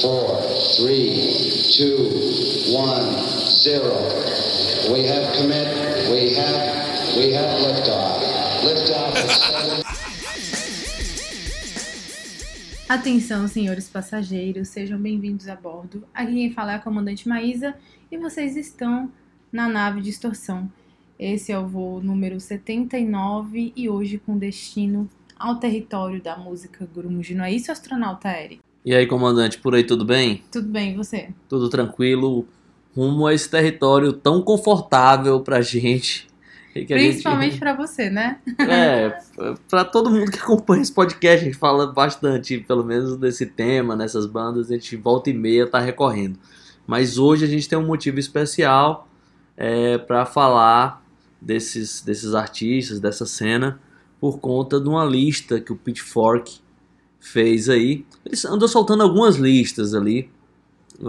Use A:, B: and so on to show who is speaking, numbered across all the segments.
A: four, three, two, one, zero. We have commit. We have. We have liftoff. Liftoff.
B: Atenção, senhores passageiros, sejam bem-vindos a bordo. Aqui quem fala é a comandante Maísa e vocês estão na nave Distorção. Esse é o voo número 79 e hoje com destino ao território da música grunge. Não é isso, astronauta Eric?
C: E aí, comandante, por aí tudo bem?
B: Tudo bem, e você?
C: Tudo tranquilo? Rumo a esse território tão confortável pra gente. e que a gente-
B: Principalmente pra você, né?
C: É, pra todo mundo que acompanha esse podcast, a gente fala bastante, pelo menos desse tema, nessas bandas, a gente volta e meia tá recorrendo. Mas hoje a gente tem um motivo especial é, para falar desses, desses artistas, dessa cena, por conta de uma lista que o Pitchfork fez aí. Eles andam soltando algumas listas ali.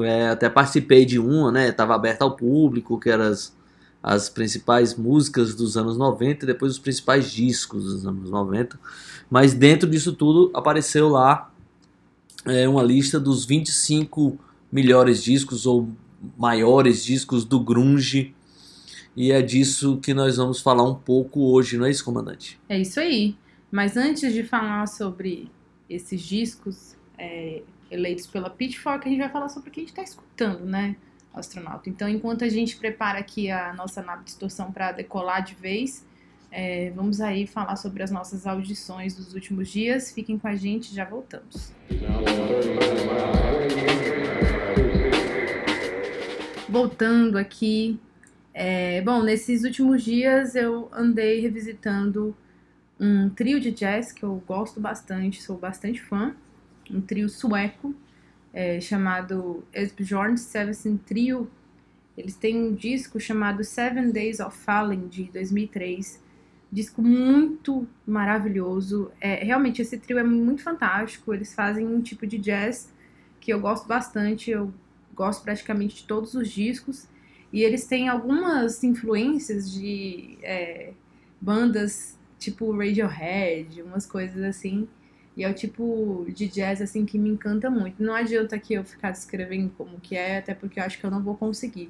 C: É, até participei de uma, né? Tava aberta ao público, que eram as, as principais músicas dos anos 90 e depois os principais discos dos anos 90. Mas dentro disso tudo apareceu lá é, uma lista dos 25 melhores discos ou maiores discos do grunge. E é disso que nós vamos falar um pouco hoje, não é isso, comandante?
B: É isso aí. Mas antes de falar sobre esses discos é, eleitos pela Pitchfork, a gente vai falar sobre o que a gente está escutando, né, astronauta? Então, enquanto a gente prepara aqui a nossa nave de distorção para decolar de vez, é, vamos aí falar sobre as nossas audições dos últimos dias. Fiquem com a gente, já voltamos. Voltando aqui. é, bom, nesses últimos dias eu andei revisitando um trio de jazz que eu gosto bastante, sou bastante fã. Um trio sueco é, chamado Esbjorn Sevensen Trio. Eles têm um disco chamado Seven Days of Falling de 2003. Disco muito maravilhoso. É, realmente esse trio é muito fantástico. Eles fazem um tipo de jazz que eu gosto bastante. Eu gosto praticamente de todos os discos. E eles têm algumas influências de é, bandas tipo Radiohead, umas coisas assim. E é o tipo de jazz assim que me encanta muito. Não adianta aqui eu ficar descrevendo como que é, até porque eu acho que eu não vou conseguir.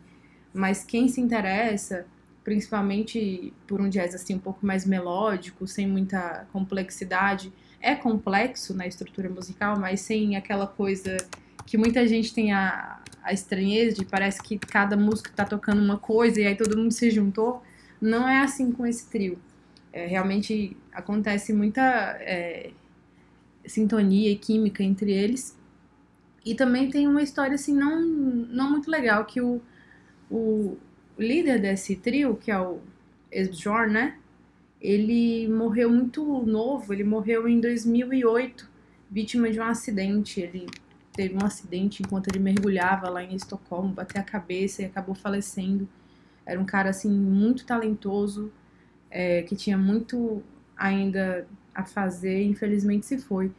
B: Mas quem se interessa, principalmente por um jazz assim um pouco mais melódico, sem muita complexidade, é complexo na estrutura musical, mas sem aquela coisa que muita gente tem a, a estranheza de parece que cada música tá tocando uma coisa e aí todo mundo se juntou. Não é assim com esse trio. É, realmente acontece muita é, sintonia e química entre eles. E também tem uma história assim não, não muito legal que o, o líder desse trio, que é o Esbjorn, né? Ele morreu muito novo, ele morreu em 2008, vítima de um acidente. Ele teve um acidente enquanto ele mergulhava lá em Estocolmo, bateu a cabeça e acabou falecendo. Era um cara assim muito talentoso, é, que tinha muito ainda a fazer, infelizmente se foi.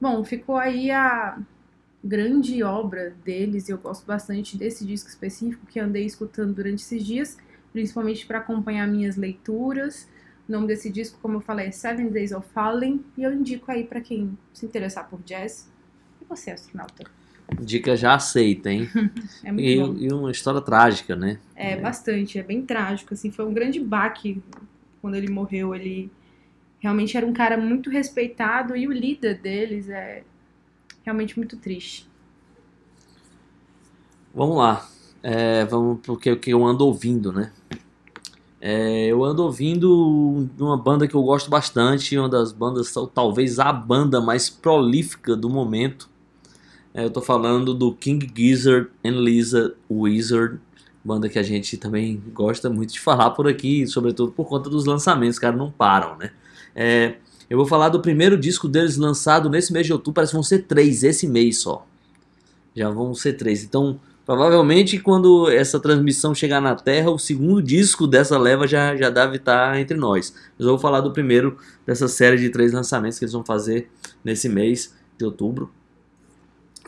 B: Bom, ficou aí a grande obra deles e eu gosto bastante desse disco específico que andei escutando durante esses dias, principalmente para acompanhar minhas leituras. O nome desse disco, como eu falei, é Seven Days of Falling e eu indico aí para quem se interessar por jazz. E você, astronauta?
C: Dica já aceita, hein?
B: É muito
C: E,
B: bom.
C: e uma história trágica, né?
B: É, bastante, é bem trágico, assim, foi um grande baque quando ele morreu, ele realmente era um cara muito respeitado e o líder deles é realmente muito triste.
C: Vamos lá. É, vamos porque o que eu ando ouvindo, né? É, eu ando ouvindo uma banda que eu gosto bastante, uma das bandas, tal- talvez a banda mais prolífica do momento. É, eu tô falando do King Gizzard and Lisa Wizard, banda que a gente também gosta muito de falar por aqui, sobretudo por conta dos lançamentos, cara, não param, né? É, eu vou falar do primeiro disco deles lançado nesse mês de outubro, parece que vão ser três esse mês só. Já vão ser três. Então, provavelmente quando essa transmissão chegar na Terra, o segundo disco dessa leva já, já deve estar entre nós. Mas eu vou falar do primeiro dessa série de três lançamentos que eles vão fazer nesse mês de outubro.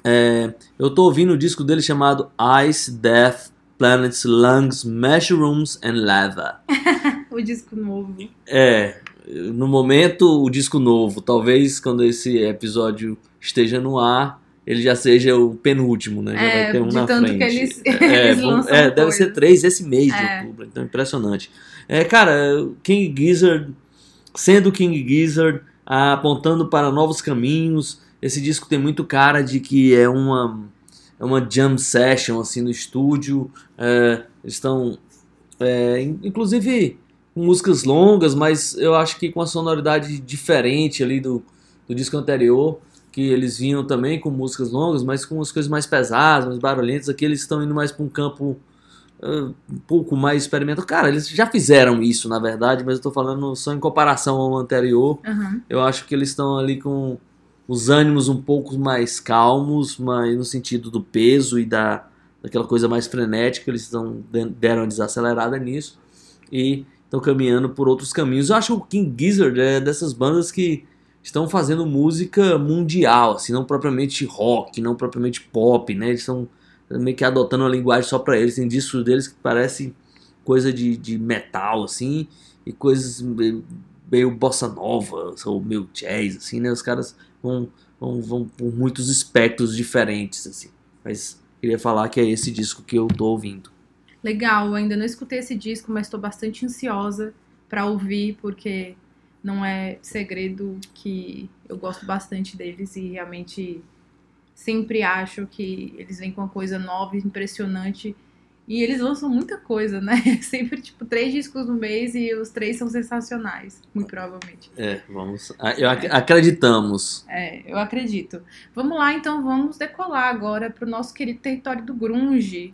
C: É, eu tô ouvindo o disco dele chamado Ice, Death, Planets, Lungs, Mushrooms and Lava.
B: O disco novo.
C: É, no momento o disco novo, talvez quando esse episódio esteja no ar, ele já seja o penúltimo, né? Já
B: É,
C: vai ter um
B: de
C: na
B: tanto
C: frente.
B: que eles-
C: é,
B: eles
C: vamos-
B: lançam
C: é, deve ser três esse mês de
B: É.
C: outubro, então impressionante. É, cara, King Gizzard, sendo King Gizzard, apontando para novos caminhos. Esse disco tem muito cara de que é uma, é uma jam session assim no estúdio. É, estão, é, in- inclusive, com músicas longas, mas eu acho que com a sonoridade diferente ali do, do disco anterior. Que eles vinham também com músicas longas, mas com as coisas mais pesadas, mais barulhentas. Aqui eles estão indo mais para um campo uh, um pouco mais experimental. Cara, eles já fizeram isso, na verdade, mas eu tô falando só em comparação ao anterior.
B: Aham.
C: Eu acho que eles estão ali com os ânimos um pouco mais calmos, mas no sentido do peso e da daquela coisa mais frenética, eles estão deram uma desacelerada nisso e estão caminhando por outros caminhos. Eu acho que o King Gizzard é dessas bandas que estão fazendo música mundial, assim, não propriamente rock, não propriamente pop, né? Eles estão meio que adotando uma linguagem só pra eles. Tem discos deles que parece coisa de, de metal, assim, e coisas meio, meio bossa nova, ou meio jazz, assim, né? Os caras vão, vão, vão por muitos espectros diferentes, assim. Mas queria falar que é esse disco que eu tô ouvindo.
B: Legal, eu ainda não escutei esse disco, mas estou bastante ansiosa pra ouvir, porque não é segredo que eu gosto bastante deles e realmente sempre acho que eles vêm com uma coisa nova, impressionante. E eles lançam muita coisa, né? Sempre, tipo, três discos no mês e os três são sensacionais, muito provavelmente.
C: É, vamos. ah, Eu ac- acreditamos.
B: É, eu acredito. Vamos lá, então, vamos decolar agora para o nosso querido território do grunge.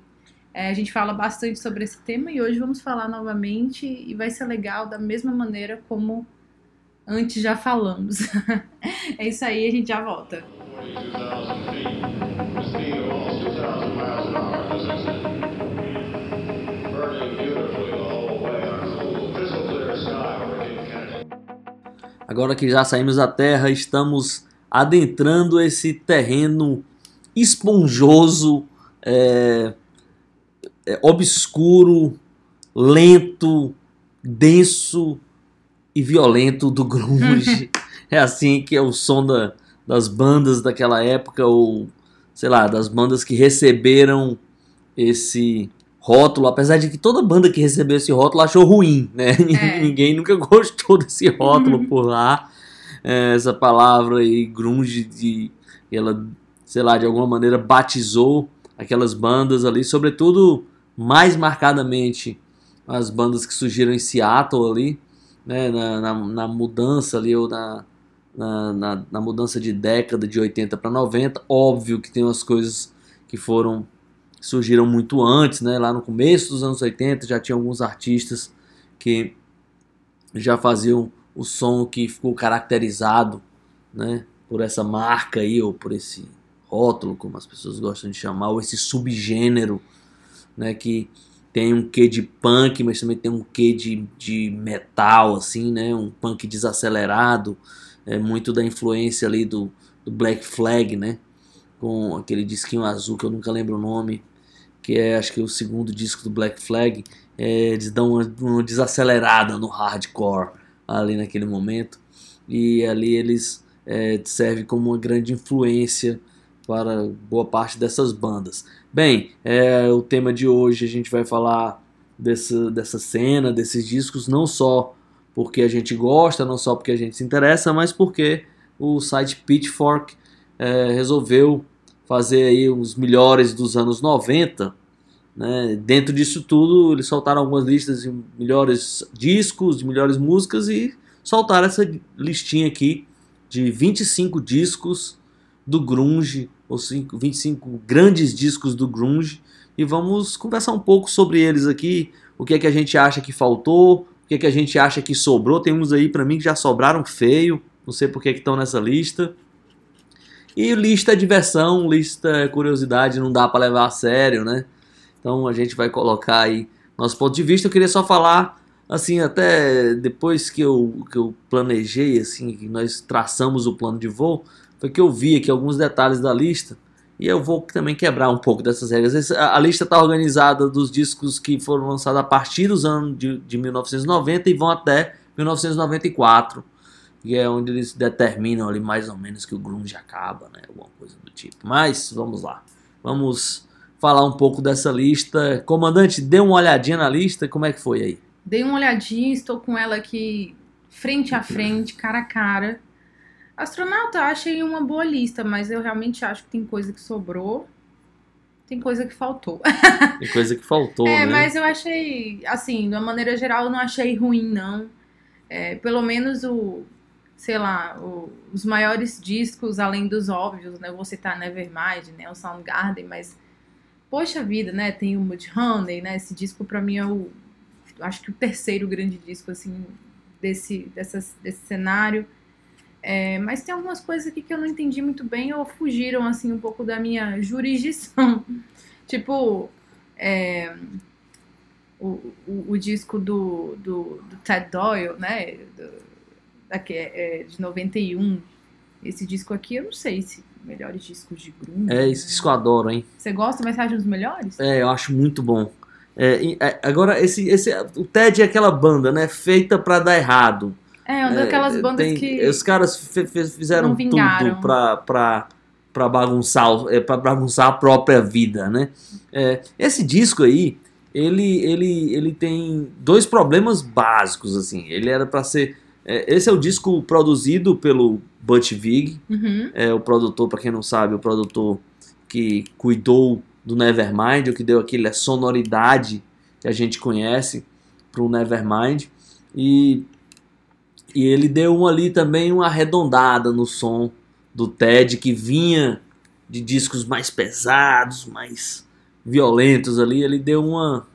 B: É, a gente fala bastante sobre esse tema e hoje vamos falar novamente e vai ser legal da mesma maneira como antes já falamos. é isso aí, a gente já volta.
C: Agora que já saímos da Terra, estamos adentrando esse terreno esponjoso, é, é, obscuro, lento, denso e violento do grunge. é assim que é o som da- das bandas daquela época, ou sei lá, das bandas que receberam esse rótulo, apesar de que toda banda que recebeu esse rótulo achou ruim, né?
B: É.
C: Ninguém nunca gostou desse rótulo por lá. É, essa palavra aí, grunge, de, ela, sei lá, de alguma maneira batizou aquelas bandas ali, sobretudo, mais marcadamente, as bandas que surgiram em Seattle ali, né, na, na, na mudança ali, ou na, na, na, na mudança de década de 80 para 90. Óbvio que tem umas coisas que foram surgiram muito antes, né? Lá no começo dos anos 80 já tinha alguns artistas que já faziam o som que ficou caracterizado, né? Por essa marca aí ou por esse rótulo, como as pessoas gostam de chamar, ou esse subgênero, né? Que tem um quê de punk, mas também tem um quê de, de metal, assim, né? Um punk desacelerado, é muito da influência ali do, do Black Flag, né? Com aquele disquinho azul que eu nunca lembro o nome, que é acho que o segundo disco do Black Flag. É, eles dão uma, uma desacelerada no hardcore ali naquele momento e ali eles é, servem como uma grande influência para boa parte dessas bandas. Bem, é, o tema de hoje a gente vai falar dessa, dessa cena, desses discos, não só porque a gente gosta, não só porque a gente se interessa, mas porque o site Pitchfork é, resolveu fazer aí os melhores dos anos 90. Né? Dentro disso tudo, eles soltaram algumas listas de melhores discos, de melhores músicas e soltaram essa listinha aqui de 25 discos do grunge, ou cinco- 25 grandes discos do grunge, e vamos conversar um pouco sobre eles aqui, o que é que a gente acha que faltou, o que é que a gente acha que sobrou, tem uns aí pra mim que já sobraram feio, não sei por que estão nessa lista. E lista é diversão, lista é curiosidade, não dá pra levar a sério, né? Então a gente vai colocar aí nosso ponto de vista. Eu queria só falar, assim, até depois que eu, que eu planejei, assim, que nós traçamos o plano de voo, foi que eu vi aqui alguns detalhes da lista e eu vou também quebrar um pouco dessas regras. A lista está organizada dos discos que foram lançados a partir dos anos de, de 1990 e vão até 1994. E é onde eles determinam ali mais ou menos que o grunge acaba, né? Alguma coisa do tipo. Mas vamos lá. Vamos falar um pouco dessa lista. Comandante, dê uma olhadinha na lista, como é que foi aí?
B: Dei uma olhadinha, estou com ela aqui frente a frente, cara a cara. Astronauta, eu achei uma boa lista, mas eu realmente acho que tem coisa que sobrou, tem coisa que faltou.
C: Tem coisa que faltou,
B: é,
C: né?
B: mas eu achei, assim, de uma maneira geral, eu não achei ruim, não. É, pelo menos o, sei lá, o- os maiores discos, além dos óbvios, né? Eu vou citar Nevermind, né? O Soundgarden, mas, poxa vida, né? Tem o Mudhoney, né? Esse disco pra mim é o, acho que o terceiro grande disco, assim, desse, dessas, desse cenário. É, mas tem algumas coisas aqui que eu não entendi muito bem ou fugiram, assim, um pouco da minha jurisdição. tipo, é, o, o, o disco do, do, do Ted Doyle, né? Do, daqui, é, de 91. Esse disco aqui, eu não sei se melhores discos de grunge.
C: É, esse disco eu adoro, hein?
B: Você gosta, mas você acha um dos melhores?
C: É, eu acho muito bom. É, é, agora, esse, esse, o Ted é aquela banda, né? Feita pra dar errado.
B: É, uma daquelas
C: É,
B: bandas
C: tem-
B: que.
C: Os caras fizeram tudo pra, pra, pra, bagunçar, é, pra bagunçar a própria vida, né? É, esse disco aí, ele, ele, ele tem dois problemas básicos, assim. Ele era pra ser... é, esse é o disco produzido pelo Butch Vig,
B: Uhum.
C: é o produtor, pra quem não sabe, o produtor que cuidou do Nevermind, o que deu aquela sonoridade que a gente conhece pro Nevermind. E, e ele deu ali também uma arredondada no som do Ted, que vinha de discos mais pesados, mais violentos ali. Ele deu uma,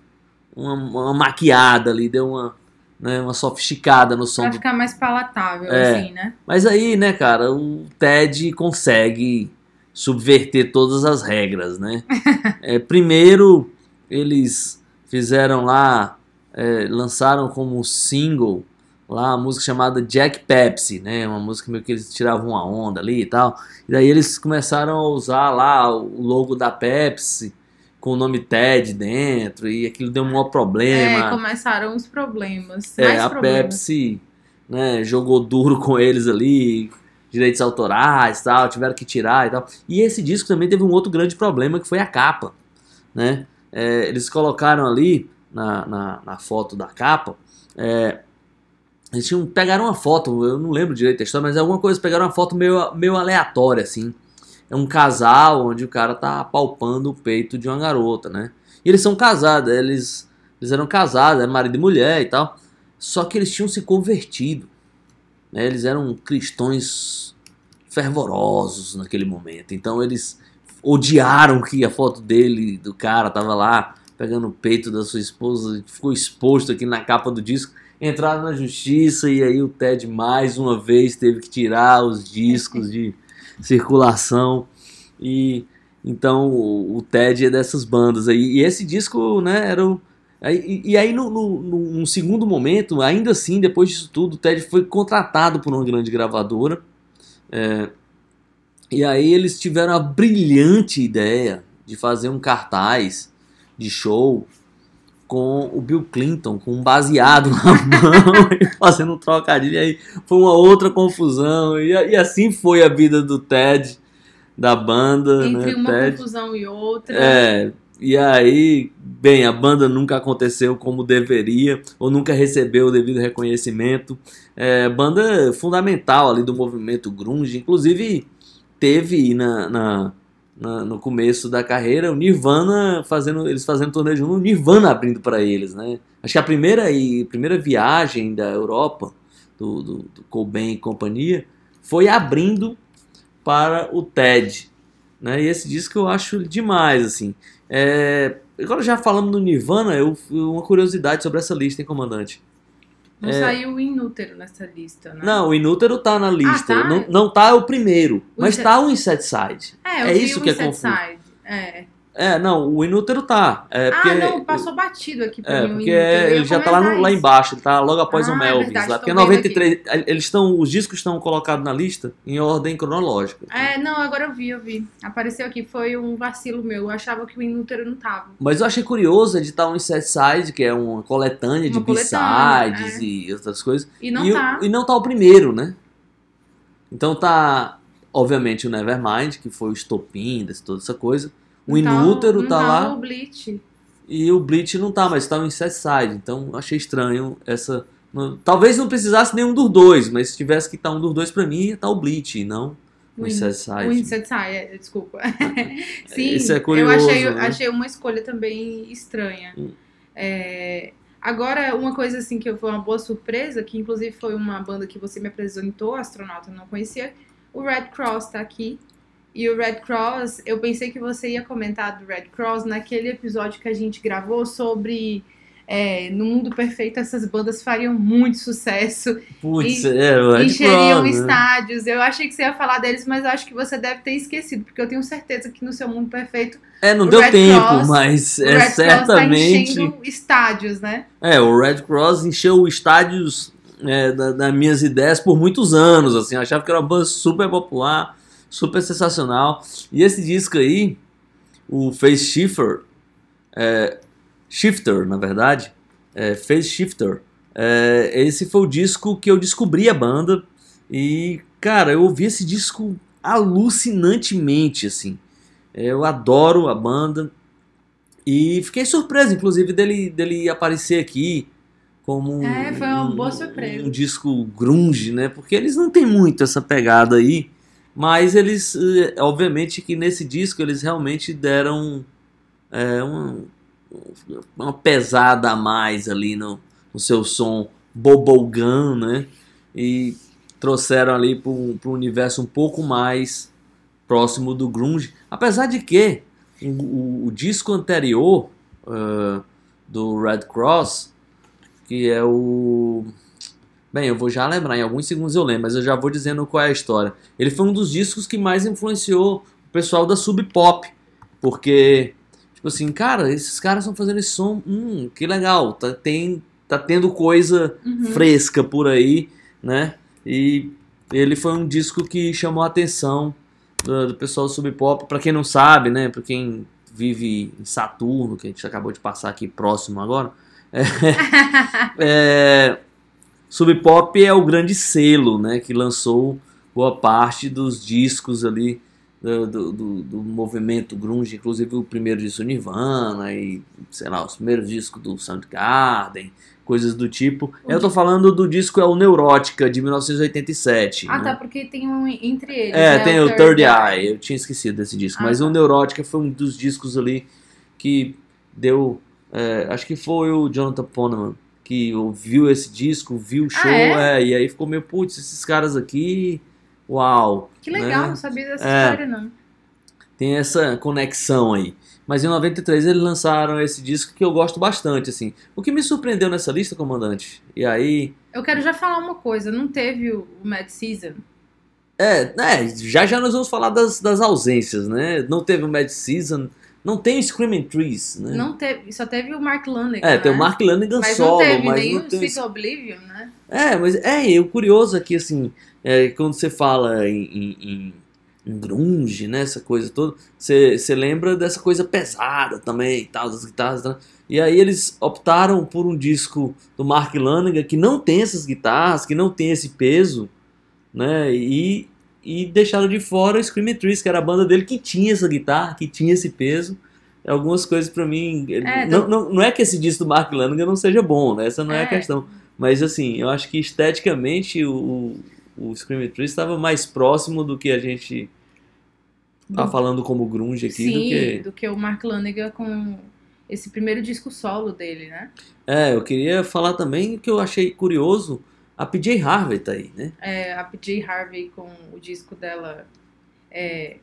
C: uma, uma maquiada ali, deu uma, né, uma sofisticada no som
B: Pra ficar mais palatável,
C: É.
B: assim, né?
C: mas aí, né, cara, o Ted consegue subverter todas as regras, né? É, primeiro, eles fizeram lá, é, lançaram como single lá uma música chamada Jack Pepsi, né? Uma música meio que eles tiravam uma onda ali e tal. E daí eles começaram a usar lá o logo da Pepsi com o nome Ted dentro e aquilo deu um maior problema.
B: É, começaram os problemas.
C: É, a
B: problemas.
C: Pepsi né, jogou duro com eles ali, direitos autorais e tal, tiveram que tirar e tal. E esse disco também teve um outro grande problema que foi a capa. Né? É, eles colocaram ali na, na, na foto da capa. é, eles tinham, pegaram uma foto, eu não lembro direito da história, mas alguma coisa, pegaram uma foto meio, meio aleatória, assim. É um casal onde o cara tá apalpando o peito de uma garota, né? E eles são casados, eles, eles eram casados, eram marido e mulher e tal. Só que eles tinham se convertido. né? Eles eram cristãos fervorosos naquele momento. Então eles odiaram que a foto dele, do cara, tava lá pegando o peito da sua esposa, ficou exposto aqui na capa do disco. Entraram na justiça e aí o Ted mais uma vez teve que tirar os discos de circulação. E então o, o Ted é dessas bandas aí. E esse disco, né, era o. E, e aí, no, no- num segundo momento, ainda assim, depois disso tudo, o Ted foi contratado por uma grande gravadora. É, e aí eles tiveram a brilhante ideia de fazer um cartaz de show com o Bill Clinton, com um baseado na mão, e fazendo um trocadilho. E aí foi uma outra confusão. E, e assim foi a vida do Ted, da banda.
B: Entre
C: né,
B: uma
C: Ted.
B: confusão e outra.
C: É, e aí, bem, a banda nunca aconteceu como deveria, ou nunca recebeu o devido reconhecimento. É, banda fundamental ali do movimento grunge, inclusive teve na, na- na- no começo da carreira o Nirvana fazendo, eles fazendo turnê junto, o Nirvana abrindo para eles, né? Acho que a primeira e primeira viagem da Europa do, do, do Cobain e companhia foi abrindo para o Ted, né? E esse disco eu acho demais, assim. É, agora já falando no Nirvana, eu, uma curiosidade sobre essa lista, hein, comandante?
B: Não
C: É.
B: saiu o inútero nessa lista, né?
C: Não, o Inútero tá na lista.
B: tá?
C: Não, não tá o primeiro,
B: O
C: mas
B: Inset-
C: tá o Insecticide.
B: É, eu
C: é
B: vi
C: isso
B: o
C: que é confuso.
B: É.
C: É, não, o Inútero tá. É porque,
B: ah, não, passou batido aqui pra
C: É,
B: mim.
C: porque
B: Inútero.
C: Ele já tá lá, no- lá embaixo, ele tá logo após
B: Ah,
C: o
B: é
C: Melvins
B: verdade,
C: lá. Porque
B: vendo
C: 93, eles estão, os discos estão colocados na lista em ordem cronológica.
B: É, não, agora eu vi, eu vi. Apareceu aqui, foi um vacilo meu. Eu achava que o inútero não tava.
C: Mas eu achei curioso editar um Insecticide, que é uma coletânea de
B: Uma
C: B-sides
B: é.
C: e outras coisas.
B: E não
C: e, o-
B: tá.
C: e não tá o primeiro, né? Então tá, obviamente, o Nevermind, que foi o estopim desse, toda essa coisa. O
B: Não
C: Inútero
B: não
C: tá lá.
B: no Bleach.
C: E o Bleach não tá, mas tá o Incesticide. Então achei estranho essa. não- talvez não precisasse nenhum dos dois, mas se tivesse que estar um dos dois pra mim, ia estar o Bleach, e não o
B: O
C: Incesticide.
B: O é, desculpa. Sim,
C: Isso é curioso,
B: eu achei,
C: né?
B: achei uma escolha também estranha.
C: Hum.
B: É, agora, uma coisa assim que foi uma boa surpresa, que inclusive foi uma banda que você me apresentou, astronauta, eu não conhecia, o Red Cross tá aqui. E o Red Cross, eu pensei que você ia comentar do Red Cross naquele episódio que a gente gravou sobre é, no mundo perfeito essas bandas fariam muito sucesso
C: Putz,
B: E-
C: é, Red
B: encheriam
C: Cross, né?
B: estádios. Eu achei que você ia falar deles, mas acho que você deve ter esquecido, porque eu tenho certeza que no seu mundo perfeito
C: É, não deu
B: Red
C: tempo,
B: Cross-
C: mas é
B: Red Cross tá
C: certamente.
B: enchendo estádios, né?
C: É, o Red Cross encheu estádios é, da- das minhas ideias por muitos anos, assim, eu achava que era uma banda super popular, super sensacional. E esse disco aí, o Face Shifter, é, Shifter, na verdade, é, Face Shifter, é, esse foi o disco que eu descobri a banda e, cara, eu ouvi esse disco alucinantemente, assim. Eu adoro a banda e fiquei surpreso, inclusive, dele, dele aparecer aqui como um,
B: É,
C: um- um disco grunge, né? Porque eles não têm muito essa pegada aí, mas eles, eh, obviamente que nesse disco eles realmente deram é, uma, pesada a mais ali no, no seu som bubblegum, né? E trouxeram ali para um universo um pouco mais próximo do grunge. Apesar de que o, o- disco anterior ah, do Red Cross, que é o... Bem, eu vou já lembrar, em alguns segundos eu lembro, mas eu já vou dizendo qual é a história. Ele foi um dos discos que mais influenciou o pessoal da Sub Pop, porque, tipo assim, cara, esses caras estão fazendo esse som, hum, que legal, tá, tem, tá tendo coisa
B: Uhum.
C: fresca por aí, né? E ele foi um disco que chamou a atenção do, do pessoal do Sub Pop, pra quem não sabe, né? Pra quem vive em Saturno, que a gente acabou de passar aqui próximo agora. É, Sub Pop é o grande selo, né? Que lançou boa parte dos discos ali do, do, do- do movimento grunge, inclusive o primeiro disco Nirvana e, sei lá, os primeiros discos do Soundgarden, coisas do tipo.
B: O
C: Eu tô falando do disco é o Neurótica, de 1987.
B: Ah,
C: né?
B: tá, porque tem um entre eles.
C: É,
B: né,
C: tem o Third Eye. Eu tinha esquecido desse disco.
B: Ah,
C: mas
B: tá.
C: o Neurótica foi um dos discos ali que deu. é, acho que foi o Jonathan Poneman que ouviu esse disco, viu o
B: Ah,
C: show,
B: é?
C: é, e aí ficou meio, putz, esses caras aqui. Uau!
B: Que legal,
C: né?
B: não sabia dessa
C: É.
B: história, não.
C: Tem essa conexão aí. Mas em 93 eles lançaram esse disco que eu gosto bastante, assim. O que me surpreendeu nessa lista, comandante? E aí.
B: Eu quero já falar uma coisa, não teve o o Mad Season?
C: É, é, já já nós vamos falar das, das ausências, né? Não teve o Mad Season, não tem o Screaming Trees, né?
B: Não teve, só teve o Mark Lanigan,
C: É, tem
B: né?
C: o Mark Lanigan
B: Mas
C: solo,
B: não teve
C: mas
B: nem
C: não
B: o
C: tem...
B: Sweet Oblivion, né?
C: É, mas é, e o curioso aqui, assim, é, quando você fala em, em, em- grunge, né, essa coisa toda, você, você lembra dessa coisa pesada também, e tal, das guitarras, né? e aí eles optaram por um disco do Mark Lanigan que não tem essas guitarras, que não tem esse peso, né, e, e deixaram de fora o Screaming Trees, que era a banda dele que tinha essa guitarra, que tinha esse peso, algumas coisas pra mim,
B: É,
C: não, não, não é que esse disco do Mark Lanigan não seja bom, né, essa não é a
B: É.
C: questão, mas assim, eu acho que esteticamente o, o Screaming Trees estava mais próximo do que a gente tá
B: Do-
C: falando como grunge aqui do
B: Sim,
C: que.
B: do que o Mark Lanigan com esse primeiro disco solo dele, né?
C: É, eu queria falar também que eu achei curioso, a PJ Harvey tá aí, né?
B: É, a PJ Harvey com o disco dela é,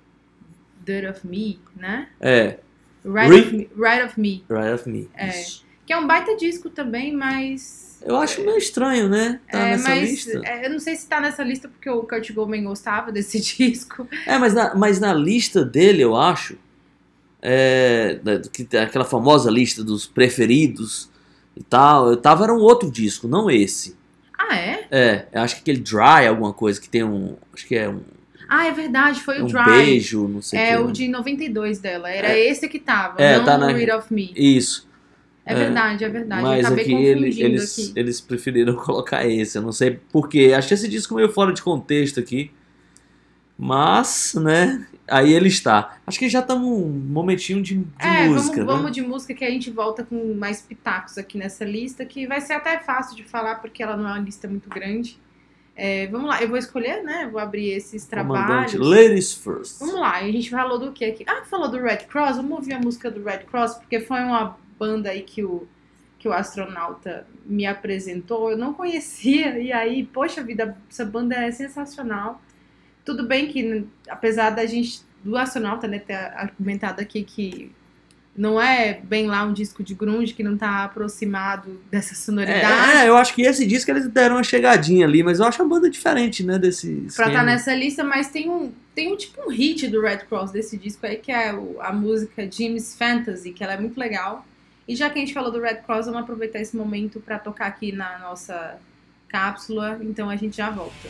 B: Dirt of Me, né?
C: É,
B: Right,
C: Re-
B: of Me, right of Me,
C: Right of Me.
B: É.
C: isso.
B: que é um baita disco também, mas...
C: Eu acho meio estranho, né? Tá
B: é,
C: nessa
B: mas
C: lista.
B: é, eu não sei se tá nessa lista porque o Kurt Cobain gostava desse disco.
C: É, mas na, mas na lista dele, eu acho, é, aquela famosa lista dos preferidos e tal, eu tava era um outro disco, não esse.
B: Ah, é?
C: É, eu acho que aquele Dry, alguma coisa que tem um. Acho que é um,
B: Ah, é verdade, foi o
C: um
B: Dry.
C: beijo, não sei
B: É
C: que,
B: o
C: né?
B: de 92 dela. Era
C: É.
B: esse que tava,
C: É,
B: não
C: tá
B: o
C: na-
B: Rid of Me.
C: Isso.
B: É,
C: É.
B: verdade, é verdade.
C: Mas
B: eu acabei
C: aqui ele- eles,
B: aqui.
C: eles preferiram colocar esse. Eu não sei porquê. Achei esse disco meio fora de contexto aqui. Mas, né? Aí ele está. Acho que já estamos um momentinho de, de
B: é,
C: música,
B: vamos,
C: né?
B: vamos de música que a gente volta com mais pitacos aqui nessa lista, que vai ser até fácil de falar, porque ela não é uma lista muito grande. É, vamos lá, eu vou escolher, né? Vou abrir esses trabalhos.
C: Comandante, ladies first.
B: Vamos lá, a gente falou do que aqui? Ah, falou do Red Cross, vamos ouvir a música do Red Cross, porque foi uma banda aí que o, que o astronauta me apresentou, eu não conhecia, e aí, poxa vida, essa banda é sensacional. Tudo bem que, apesar da gente, do astronauta, né, ter argumentado aqui que não é bem lá um disco de grunge, que não tá aproximado dessa sonoridade.
C: É, é, eu acho que esse disco eles deram uma chegadinha ali, mas eu acho a banda diferente, né, desse
B: Pra
C: esquema.
B: estar nessa lista, mas tem um, tem um tipo um hit do Red Cross desse disco aí, que é o- a música Jim's Fantasy, que ela é muito legal. E já que a gente falou do Red Cross, vamos aproveitar esse momento pra tocar aqui na nossa cápsula, então a gente já volta.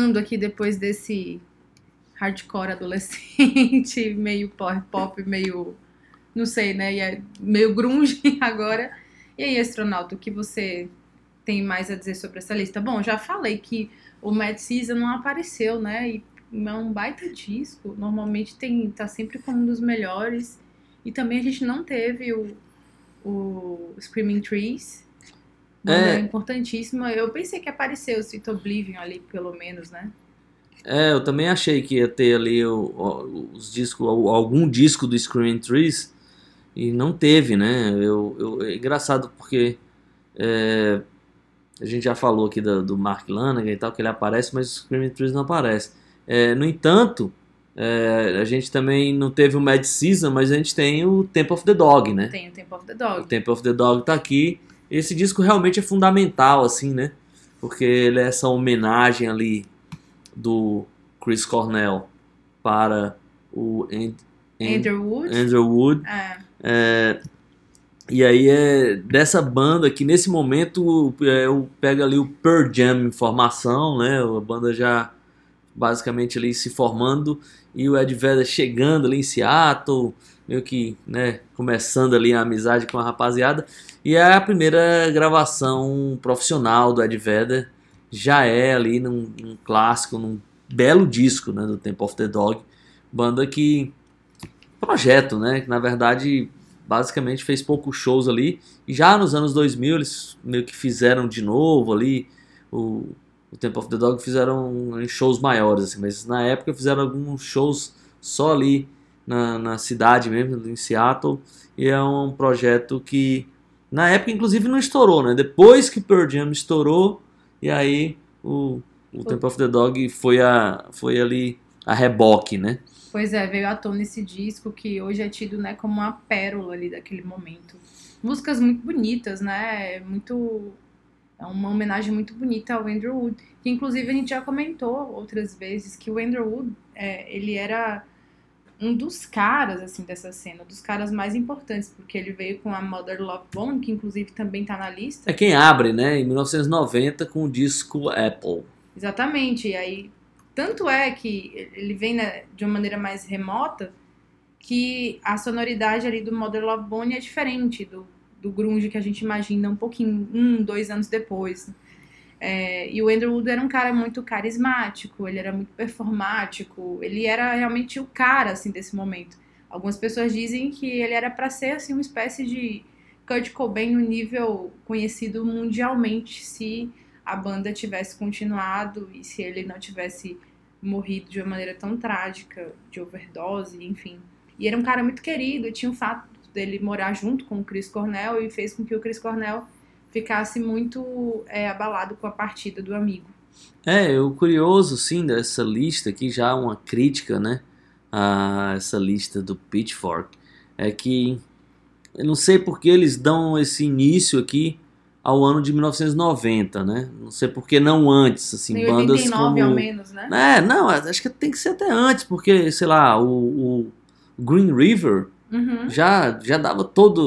B: Voltando aqui depois desse hardcore adolescente, meio pop, pop meio, não sei, né, é meio grunge agora. E aí, astronauta, o que você tem mais a dizer sobre essa lista? Bom, já falei que o Mad Season não apareceu, né, e é um baita disco, normalmente tem, tá sempre como um dos melhores. E também a gente não teve o, o Screaming Trees, banda
C: É.
B: importantíssima. Eu pensei que apareceu o Sweet Oblivion ali, pelo menos, né?
C: É, eu também achei que ia ter ali o- o- os discos, algum disco do Screaming Trees e não teve, né? Eu, eu- é engraçado porque é, a gente já falou aqui do, do Mark Lanagan e tal, que ele aparece, mas o Screaming Trees não aparece. É, no entanto, é, a gente também não teve o Mad Season, mas a gente tem o Temple of the Dog, né?
B: Tem o Temple of the
C: O
B: Dog.
C: Temple of the Dog tá aqui. Esse disco realmente é fundamental, assim, né? Porque ele é essa homenagem ali do Chris Cornell para o And- And-
B: Andrew Wood.
C: Andrew Wood.
B: É,
C: É, e aí é dessa banda que nesse momento é, eu pego ali o Pearl Jam em formação, né? A banda já basicamente ali se formando e o Ed Vedder chegando ali em Seattle, meio que, né, começando ali a amizade com a rapaziada. E a primeira gravação profissional do Ed Vedder, já é ali num, num clássico, num belo disco, né, do Temple of the Dog, banda que projeto, né, que na verdade basicamente fez poucos shows ali. E já nos anos 2000 eles meio que fizeram de novo ali o, o Temple of the Dog fizeram em shows maiores, assim, mas na época fizeram alguns shows só ali na, na cidade mesmo, em Seattle. E é um projeto que na época inclusive não estourou, né? Depois que Pearl Jam estourou, e aí o, o Temple of the Dog foi, a, foi ali a reboque, né?
B: pois é, veio à tona esse disco que hoje é tido né, como uma pérola ali daquele momento. Músicas muito bonitas, né? Muito. É uma homenagem muito bonita ao Andrew Wood. Que inclusive a gente já comentou outras vezes que o Andrew Wood é, ele era um dos caras assim dessa cena, dos caras mais importantes, porque ele veio com a Mother Love Bone, que inclusive também tá na lista.
C: É quem abre, né? Em 1990 com o disco Apple.
B: Exatamente. E aí, tanto é que ele vem né, de uma maneira mais remota que a sonoridade ali do Mother Love Bone é diferente do, do grunge que a gente imagina um pouquinho, um, dois anos depois. É, e o Andrew Wood era um cara muito carismático, ele era muito performático, ele era realmente o cara assim desse momento. Algumas pessoas dizem que ele era para ser assim uma espécie de Kurt Cobain no nível conhecido mundialmente se a banda tivesse continuado e se ele não tivesse morrido de uma maneira tão trágica, de overdose, enfim. E era um cara muito querido, tinha o fato dele morar junto com o Chris Cornell e fez com que o Chris Cornell ficasse muito é, abalado com a partida do amigo.
C: É, o curioso, sim, dessa lista aqui, já uma crítica, né, a essa lista do Pitchfork, é que eu não sei porque eles dão esse início aqui ao ano de 1990, né? Não sei por que não antes, assim, bandas
B: 89
C: como...
B: ao menos, né?
C: É, não, acho que tem que ser até antes, porque, sei lá, o, o Green River
B: Uhum.
C: já, já dava todos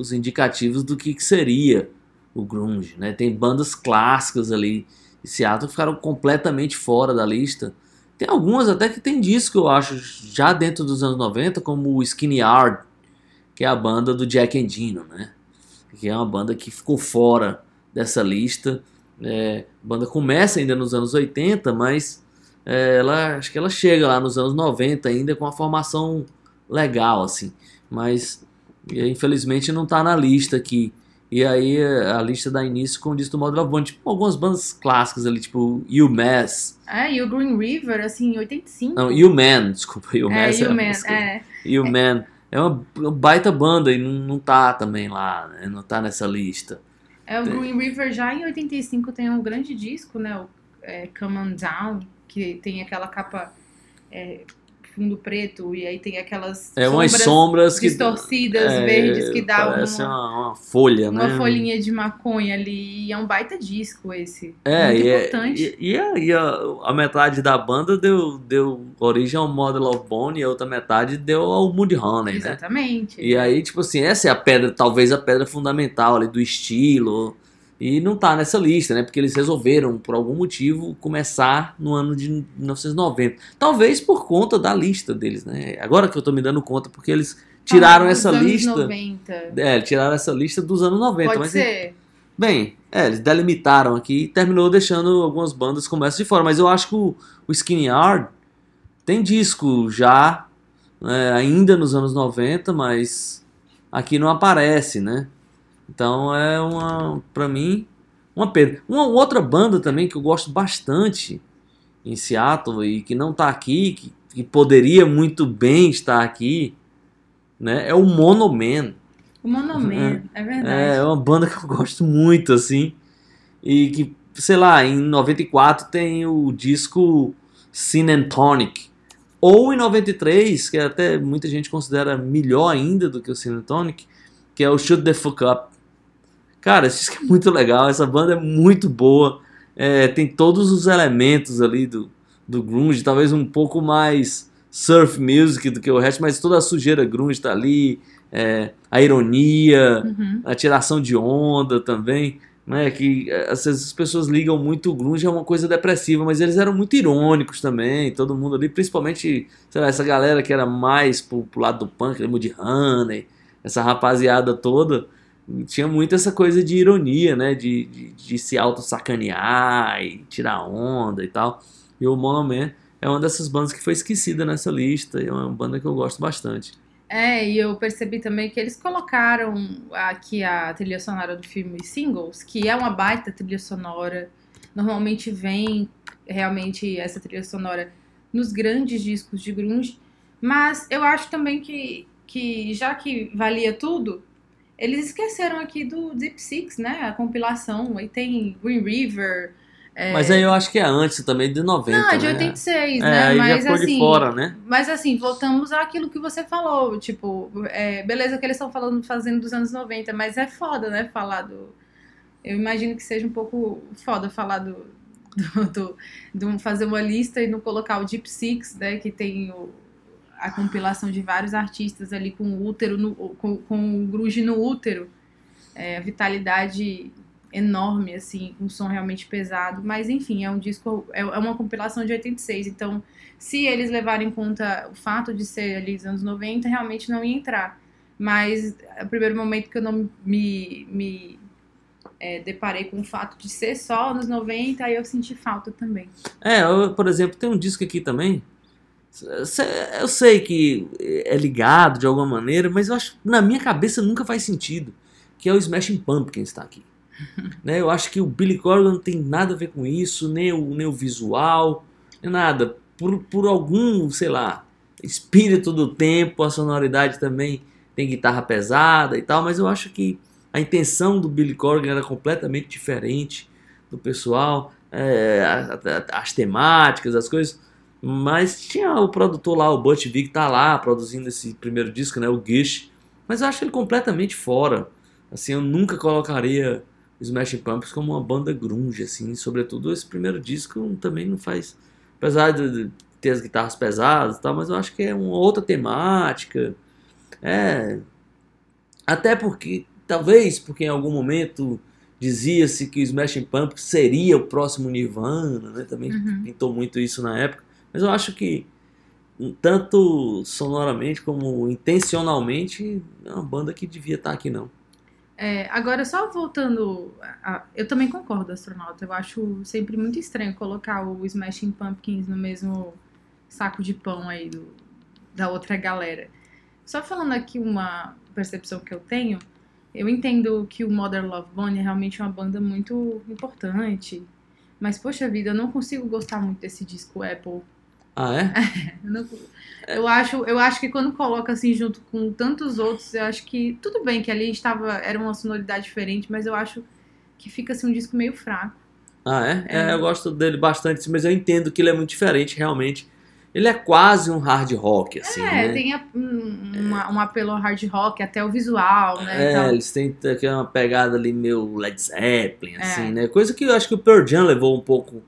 C: os indicativos do que, que seria o grunge, né? Tem bandas clássicas ali em Seattle que ficaram completamente fora da lista. Tem algumas até que tem disco, eu acho, já dentro dos anos 90, como o Skinny Yard, que é a banda do Jack Endino, né? Que é uma banda que ficou fora dessa lista. É, a banda começa ainda nos anos 80, mas é, ela, acho que ela chega lá nos anos 90 ainda com uma formação legal, assim. Mas e, infelizmente não tá na lista aqui. E aí a lista dá início com o disco do Model of Bond, tipo algumas bandas clássicas ali, tipo UMass.
B: É, e o Green River, assim, em 85.
C: Não, UMan, desculpa,
B: é,
C: UMass é,
B: o Man,
C: música.
B: é.
C: UMan. É uma, uma baita banda e não, não tá também lá, né? Não tá nessa lista.
B: É, o Green River já em 85 tem um grande disco, né? O é, Come On Down, que tem aquela capa é, fundo preto e aí tem aquelas
C: É umas sombras que.
B: distorcidas,
C: é,
B: verdes, que dá
C: Parece
B: uma,
C: uma, uma folha,
B: uma
C: né?
B: folhinha de maconha ali. E é um baita disco esse.
C: É,
B: Muito
C: e, é-
B: importante.
C: e, e a, e a, a metade da banda deu, deu origem ao Model of Bone e a outra metade deu ao Moody Honey, né?
B: Exatamente.
C: E aí, tipo assim, essa é a pedra, talvez a pedra fundamental ali do estilo. E não tá nessa lista, né? Porque eles resolveram, por algum motivo, começar no ano de 1990. Talvez por conta da lista deles, né? Agora que eu tô me dando conta, porque eles tiraram
B: Ah, dos
C: essa
B: anos
C: lista.
B: 90.
C: É, tiraram essa lista dos anos 90.
B: Pode
C: mas
B: ser.
C: Bem, é, eles delimitaram aqui e terminou deixando algumas bandas como essa de fora. Mas eu acho que o, o Skinny Yard tem disco já, né, ainda nos anos 90, mas aqui não aparece, né? Então é uma, pra mim, uma pena. Uma outra banda também que eu gosto bastante em Seattle e que não tá aqui, que, que poderia muito bem estar aqui, né? É o Mono Man.
B: O Monoman, é verdade.
C: É, é uma banda que eu gosto muito, assim. E que, sei lá, em 94 tem o disco Sin and Tonic. Ou em 93, que até muita gente considera melhor ainda do que o Sin and Tonic, que é o Shoot the Fuck Up. Cara, esse disco é muito legal, essa banda é muito boa. É, tem todos os elementos ali do, do grunge, talvez um pouco mais surf music do que o resto, mas toda a sujeira grunge tá ali, é, a ironia,
B: Uhum.
C: a tiração de onda também, né? Que é, às vezes as pessoas ligam muito o grunge a uma coisa depressiva, mas eles eram muito irônicos também, todo mundo ali, principalmente, sei lá, essa galera que era mais pro, pro lado do punk, lembro de Honey, essa rapaziada toda, tinha muito essa coisa de ironia, né? De, de, de se auto-sacanear e tirar onda e tal. E o Mono Man é uma dessas bandas que foi esquecida nessa lista, é uma banda que eu gosto bastante.
B: É, e eu percebi também que eles colocaram aqui a trilha sonora do filme Singles, que é uma baita trilha sonora. Normalmente vem realmente essa trilha sonora nos grandes discos de grunge, mas eu acho também que, que já que valia tudo, eles esqueceram aqui do Deep Six, né? A compilação. Aí tem Green River. é,
C: Mas aí eu acho que é antes também, de 90,
B: Não, é de
C: né?
B: 86,
C: É,
B: né?
C: aí
B: Mas
C: já
B: assim.
C: fora, né?
B: Mas assim, voltamos àquilo que você falou, tipo, é, beleza que eles estão falando, fazendo dos anos 90, mas é foda, né, falar do... Eu imagino que seja um pouco foda falar do... do, do, do fazer uma lista e não colocar o Deep Six, né, que tem o, a compilação de vários artistas ali com o útero, no, com, com o grunge no útero, é, a vitalidade enorme, assim, um som realmente pesado, mas enfim, é um disco, é, é uma compilação de 86, então se eles levarem em conta o fato de ser ali dos anos 90, realmente não ia entrar. Mas é o primeiro momento que eu não me, me é, deparei com o fato de ser só anos 90, aí eu senti falta também.
C: É, eu, por exemplo, tem um disco aqui também. Eu sei que é ligado de alguma maneira, mas eu acho na minha cabeça nunca faz sentido. Que é o Smashing Pumpkins está aqui. né? Eu acho que o Billy Corgan não tem nada a ver com isso, nem o, nem o visual, nem nada. Por, por algum, sei lá, espírito do tempo, a sonoridade também tem guitarra pesada e tal, mas eu acho que a intenção do Billy Corgan era completamente diferente do pessoal, é, a- a- as temáticas, as coisas. Mas tinha o produtor lá, o Butch Vig, tá lá produzindo esse primeiro disco, né, o Gish. Mas eu acho ele completamente fora. Assim, eu nunca colocaria Smashing Pumpkins como uma banda grunge, assim. Sobretudo esse primeiro disco também não faz... Apesar de ter as guitarras pesadas e tal, mas eu acho que é uma outra temática. É... Até porque, talvez porque em algum momento dizia-se que o Smashing Pumpkins seria o próximo Nirvana, né? Também
B: Uhum.
C: pintou muito isso na época. Mas eu acho que tanto sonoramente como intencionalmente é uma banda que devia estar aqui não.
B: É, agora, só voltando. a- eu também concordo, astronauta. Eu acho sempre muito estranho colocar o Smashing Pumpkins no mesmo saco de pão aí do, da outra galera. Só falando aqui uma percepção que eu tenho, eu entendo que o Mother Love Bone é realmente uma banda muito importante. Mas, poxa vida, eu não consigo gostar muito desse disco Apple.
C: Ah, é?
B: Eu, acho, eu acho que quando coloca assim junto com tantos outros, eu acho que tudo bem que ali estava era uma sonoridade diferente, mas eu acho que fica assim um disco meio fraco.
C: Ah, é?
B: É.
C: É, eu gosto dele bastante, mas eu entendo que ele é muito diferente, realmente. Ele é quase um hard rock, assim,
B: é,
C: né?
B: tem a- um, uma- um apelo hard rock, até o visual, né?
C: É,
B: então,
C: eles têm aqui uma pegada ali meio Led Zeppelin, assim,
B: É.
C: né? Coisa que eu acho que o Pearl Jam levou um pouco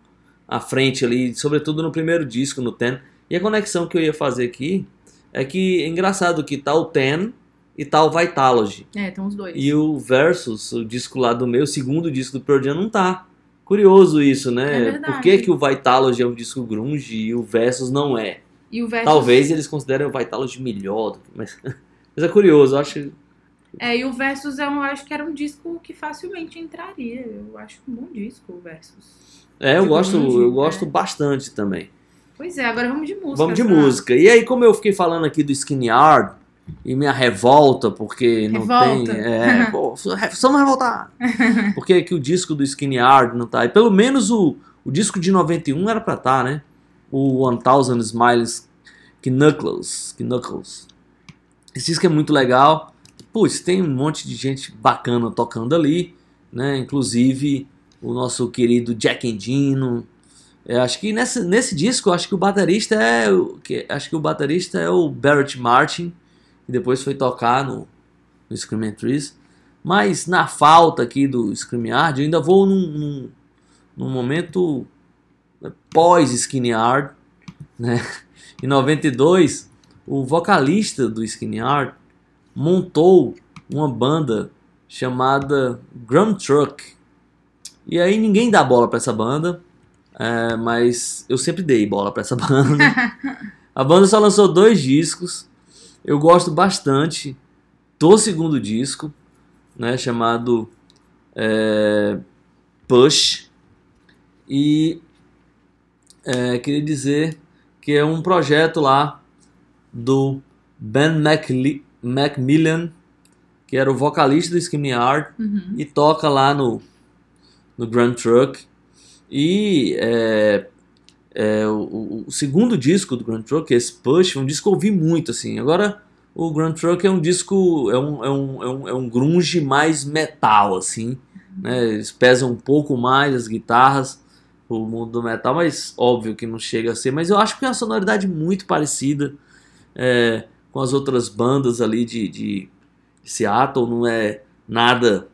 C: à frente ali, sobretudo no primeiro disco, no Ten. E a conexão que eu ia fazer aqui é que é engraçado que tá o Ten e tá o Vitalogy.
B: é, tem os dois.
C: E o Versus, o disco lá do meu, segundo disco do Pearl Jam, não tá. Curioso isso,
B: É
C: né?
B: verdade.
C: Por que, que o Vitalogy é um disco grunge e o Versus não é?
B: E o Versus,
C: Talvez eles considerem o Vitalogy melhor, mas, mas é curioso, eu acho
B: É, e o Versus é um, eu acho que era um disco que facilmente entraria. Eu acho um bom disco, o Versus.
C: É, eu gosto, eu gosto bastante também.
B: Pois é, agora vamos de música.
C: Vamos de
B: sabe?
C: música. E aí, como eu fiquei falando aqui do Skinny Yard e minha revolta, porque não
B: Revolta.
C: tem. É, pô, precisamos revoltar. Porque que o disco do Skinny Yard não tá. E pelo menos o, o disco de 91 era pra estar, né? O 1000 Smiles Knuckles. Knuckles. Esse disco é muito legal. Putz, tem um monte de gente bacana tocando ali, né? Inclusive o nosso querido Jack Endino. Eu acho que nesse, nesse disco, acho que o baterista é que acho que o baterista é o Barrett Martin, que depois foi tocar no, no Screaming Trees. Mas na falta aqui do Screaming Yard, eu ainda vou num, num, num momento pós Skinny Yard, né? Em 92, o vocalista do Skinny Yard montou uma banda chamada Drum Truck. E aí ninguém dá bola pra essa banda, é, mas eu sempre dei bola pra essa banda. A banda só lançou dois discos. Eu gosto bastante do segundo disco, né, chamado é, Push. E é, queria dizer que é um projeto lá do Ben McLe- Macmillan, que era o vocalista do Screaming Yard
B: Uhum.
C: e toca lá no, no Grand Truck. E é, é, o, o- segundo disco do Grand Truck, esse Push, é um disco que eu ouvi muito, assim. Agora, o Grand Truck é um disco, é um, é um, é um, é um grunge mais metal, assim. Né? Eles pesam um pouco mais as guitarras o mundo do metal, mas óbvio que não chega a ser. Mas eu acho que é uma sonoridade muito parecida é, com as outras bandas ali de, de Seattle. Não é nada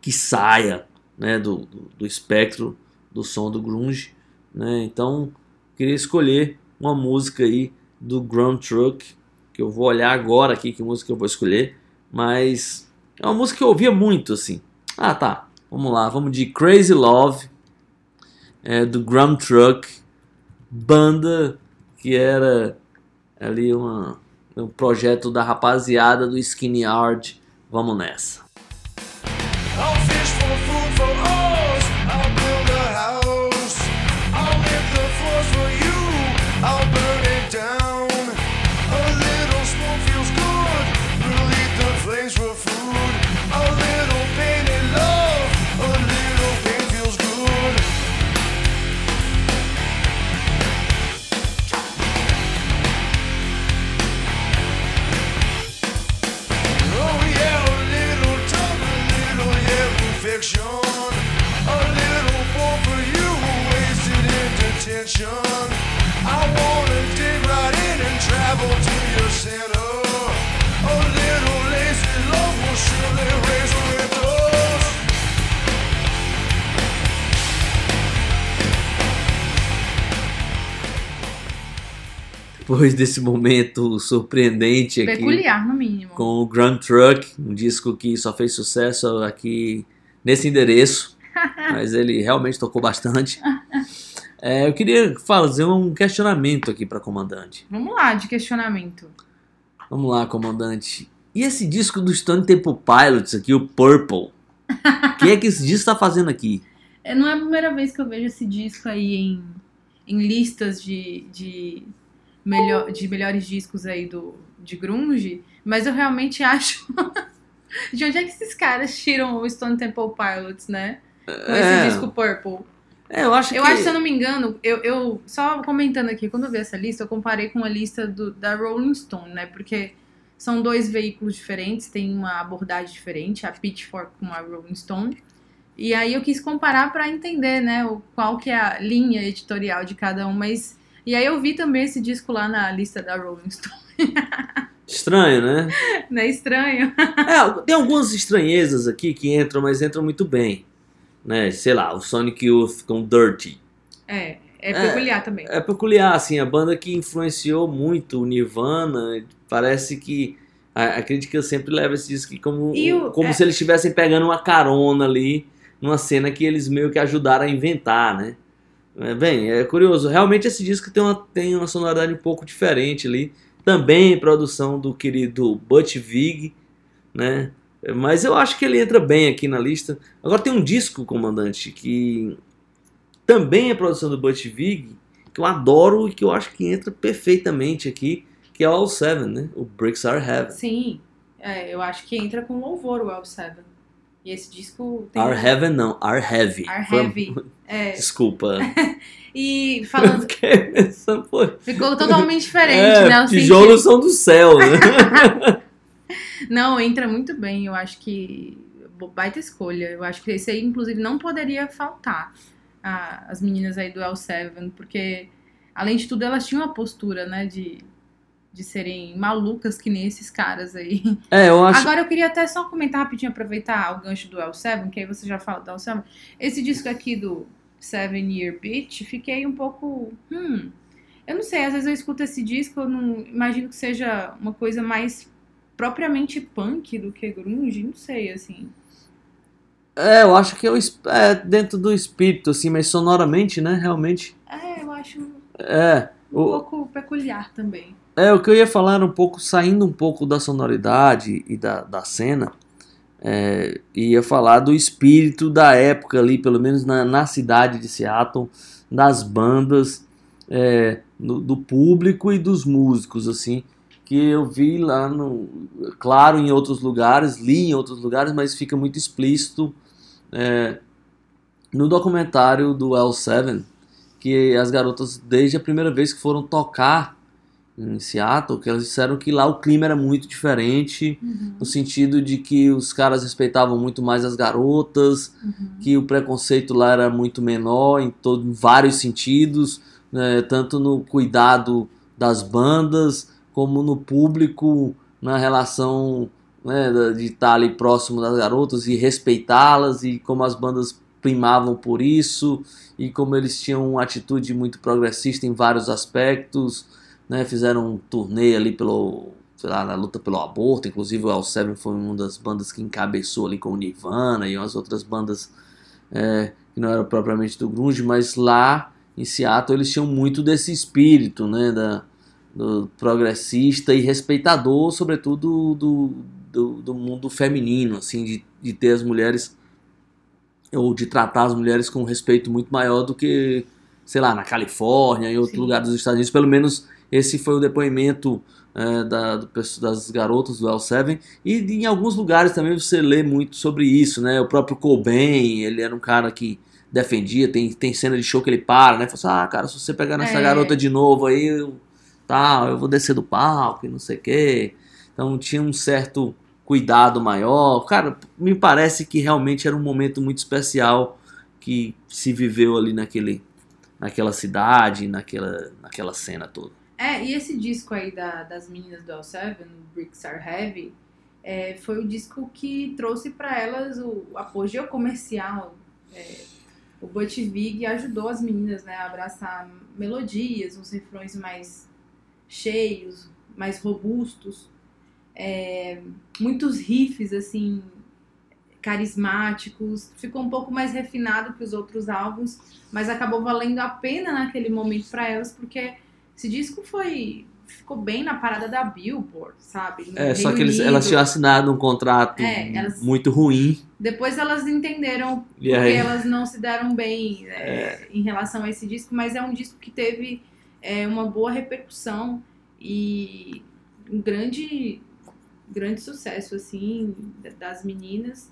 C: que saia né, do, do, espectro do som do grunge. Né? Então, queria escolher uma música aí do Grand Truck, que eu vou olhar agora aqui que música eu vou escolher, mas é uma música que eu ouvia muito, assim. Ah, tá. Vamos lá, vamos de Crazy Love, é, do Grand Truck, banda que era ali uma, um projeto da rapaziada do Skinny Yard. Vamos nessa. Depois desse momento surpreendente aqui.
B: Peculiar, no mínimo.
C: Com o Grand Truck, um disco que só fez sucesso aqui nesse endereço. mas ele realmente tocou bastante. É, eu queria fazer um questionamento aqui para comandante.
B: Vamos lá, de questionamento.
C: Vamos lá, comandante. E esse disco do Stone Temple Pilots aqui, o Purple? O que é que esse disco tá fazendo aqui?
B: É, Não é a primeira vez que eu vejo esse disco aí em, em listas de, de, melhor, de melhores discos aí do, de grunge, mas eu realmente acho... de onde é que esses caras tiram o Stone Temple Pilots, né? Com
C: É.
B: esse disco Purple.
C: É, eu acho
B: Eu
C: que...
B: acho, se eu não me engano, eu, eu só comentando aqui, quando eu vi essa lista, eu comparei com a lista do, da Rolling Stone, né? Porque são dois veículos diferentes, tem uma abordagem diferente, a Pitchfork com a Rolling Stone. E aí eu quis comparar para entender, né, o, qual que é a linha editorial de cada um, mas e aí eu vi também esse disco lá na lista da Rolling Stone,
C: Estranho, né?
B: né? Estranho.
C: É, tem algumas estranhezas aqui que entram, mas entram muito bem. Né? Sei lá, o Sonic Youth com Dirty.
B: É, é peculiar também.
C: É peculiar, assim, a banda que influenciou muito o Nirvana, parece que a, a crítica sempre leva esse disco como,
B: o-
C: como
B: é-
C: se eles estivessem pegando uma carona ali, numa cena que eles meio que ajudaram a inventar, né? É, bem, é curioso, realmente esse disco tem uma, tem uma sonoridade um pouco diferente ali, também produção do querido Butch Vig, né? Mas eu acho que ele entra bem aqui na lista. Agora tem um disco, comandante, que também é produção do Butch Vig, que eu adoro e que eu acho que entra perfeitamente aqui, que é o All Seven, né? O Bricks Are Heaven.
B: Sim, é, eu acho que entra com louvor o L7. E esse disco tem.
C: Are Heaven não, Are Heavy.
B: Are
C: Foi-
B: Heavy. É,
C: Desculpa.
B: e falando. Ficou totalmente diferente,
C: é,
B: né?
C: Tijolos são do céu, né?
B: Não, entra muito bem. Eu acho que. Baita escolha. Eu acho que esse aí, inclusive, não poderia faltar. a- as meninas aí do L7, porque, além de tudo, elas tinham uma postura, né? De, de serem malucas que nem esses caras aí.
C: É, eu acho.
B: Agora eu queria até só comentar rapidinho, aproveitar o gancho do L7, que aí você já fala do L7. Esse disco aqui do Seven Year Beach, fiquei um pouco. Hum. Eu não sei, às vezes eu escuto esse disco, eu não imagino que seja uma coisa mais propriamente punk do que grunge, não sei, assim.
C: É, eu acho que é, é dentro do espírito, assim, mas sonoramente, né? Realmente.
B: É, eu acho um
C: É. O,
B: pouco peculiar também.
C: É, o que eu ia falar um pouco, saindo um pouco da sonoridade e da, da cena, é, ia falar do espírito da época ali, pelo menos na, na cidade de Seattle, das bandas, é, no- do público e dos músicos, assim, que eu vi lá no. Claro, em outros lugares, li em outros lugares, mas fica muito explícito é, no documentário do L7, que as garotas, desde a primeira vez que foram tocar em Seattle, que elas disseram que lá o clima era muito diferente, no sentido de que os caras respeitavam muito mais as garotas, que o preconceito lá era muito menor em, todo, em vários sentidos, né, tanto no cuidado das bandas, como no público, na relação né, de estar ali próximo das garotas e respeitá-las, e como as bandas primavam por isso, e como eles tinham uma atitude muito progressista em vários aspectos, né, fizeram um turnê ali pelo, lá, na luta pelo aborto, inclusive o L7 foi uma das bandas que encabeçou ali com o Nirvana e umas outras bandas é, que não eram propriamente do grunge, mas lá em Seattle eles tinham muito desse espírito, né, da, progressista e respeitador, sobretudo do, do, do mundo feminino, assim, de, de ter as mulheres ou de tratar as mulheres com um respeito muito maior do que, sei lá, na Califórnia e outros
B: Sim.
C: lugares dos Estados Unidos. Pelo menos esse foi o depoimento é, da, do das garotas do L7. E de- em alguns lugares também você lê muito sobre isso, né? O próprio Cobain, ele era um cara que defendia, tem, tem cena de show que ele para, né? Fala assim, ah, cara, se você pegar nessa
B: É.
C: garota de novo aí, eu, tá, eu vou descer do palco e não sei o quê. Então tinha um certo cuidado maior. Cara, me parece que realmente era um momento muito especial que se viveu ali naquele, naquela cidade, naquela, naquela cena toda.
B: É, e esse disco aí da- das meninas do L7, Bricks Are Heavy, é, foi o disco que trouxe pra elas o apogeu comercial. É, o Butch Vig ajudou as meninas né, a abraçar melodias, uns refrões mais cheios, mais robustos, é, muitos riffs assim carismáticos, ficou um pouco mais refinado que os outros álbuns, mas acabou valendo a pena naquele momento para elas porque esse disco foi ficou bem na parada da Billboard, sabe? No
C: É, só
B: Reino
C: que eles, elas tinham assinado um contrato
B: É, elas-
C: muito ruim.
B: Depois elas entenderam
C: E
B: porque
C: aí?
B: elas não se deram bem é, em relação a esse disco, mas é um disco que teve é, uma boa repercussão e um grande, grande sucesso, assim, da- das meninas.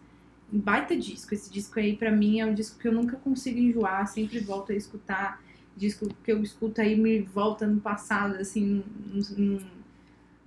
B: Um baita disco. Esse disco aí, pra mim, é um disco que eu nunca consigo enjoar, sempre volto a escutar. Disco que eu escuto aí me volta no passado, assim, num, num-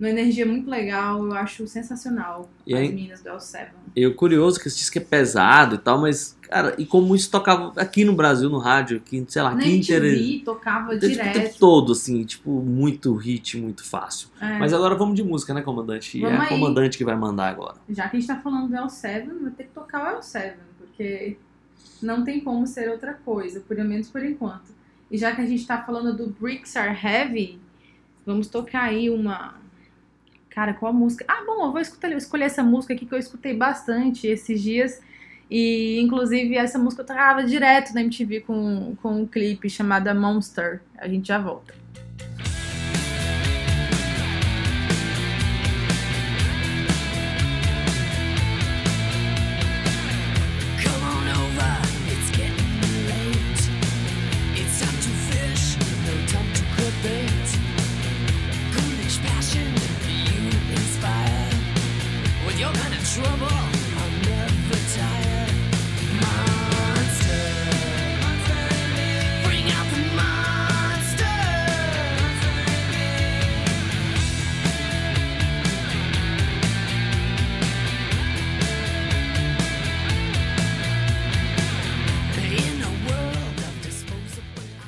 B: numa energia muito legal. Eu acho sensacional
C: E
B: as
C: aí-
B: meninas do L7.
C: E o curioso é que esse disco é pesado e tal, mas, cara, e como isso tocava aqui no Brasil, no rádio, aqui, sei lá,
B: Na
C: Teresina.
B: MTV tocava
C: Então, tipo, o tempo
B: direto.
C: todo, assim, tipo, muito hit, muito fácil.
B: É.
C: Mas agora vamos de música, né, comandante? E é
B: Vamos
C: a
B: aí.
C: comandante que vai mandar agora.
B: Já que a gente tá falando do L7, vai ter que tocar o L7, porque não tem como ser outra coisa, por menos por enquanto. E já que a gente tá falando do Bricks Are Heavy, vamos tocar aí uma. Cara, qual a música? Ah, bom, eu vou escutar, eu escolher essa música aqui que eu escutei bastante esses dias. E, inclusive, essa música eu tocava direto na MTV com, com um clipe chamada Monster. A gente já volta.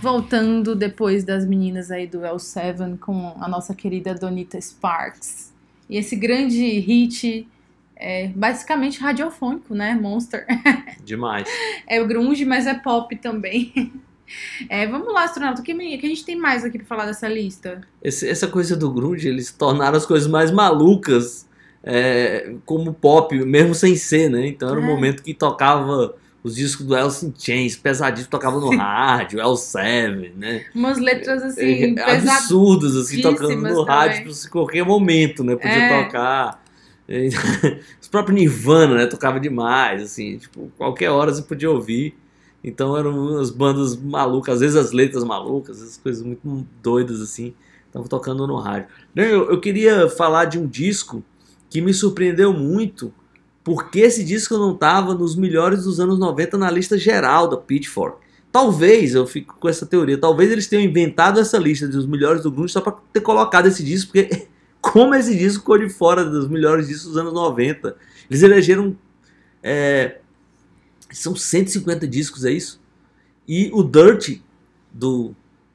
B: Voltando depois das meninas aí do L7 com a nossa querida Donita Sparks. E esse grande hit é basicamente radiofônico, né? Monster.
C: Demais.
B: É o grunge, mas é pop também. É, vamos lá, astronauta. O que, que a gente tem mais aqui pra falar dessa lista?
C: Esse- essa coisa do grunge, eles tornaram as coisas mais malucas é, como pop, mesmo sem ser, né? Então era um
B: É.
C: momento que tocava os discos do Alice in Chains, pesadíssimo, tocava no rádio, L7, né?
B: Umas letras assim,
C: É,
B: pesadas.
C: absurdos, assim, tocando no rádio em qualquer momento, né? Podia
B: É.
C: tocar. E- Os próprios Nirvana, né? Tocava demais, assim, tipo, qualquer hora você podia ouvir. Então eram umas bandas malucas, às vezes as letras malucas, essas coisas muito doidas, assim, estavam tocando no rádio. Eu, eu queria falar de um disco que me surpreendeu muito, porque esse disco não estava nos melhores dos anos 90 na lista geral da Pitchfork. Talvez, eu fico com essa teoria, talvez eles tenham inventado essa lista dos melhores do grunge só para ter colocado esse disco, porque como esse disco ficou de fora dos melhores discos dos anos 90. Eles elegeram é, são 150 discos, é isso? E o Dirt do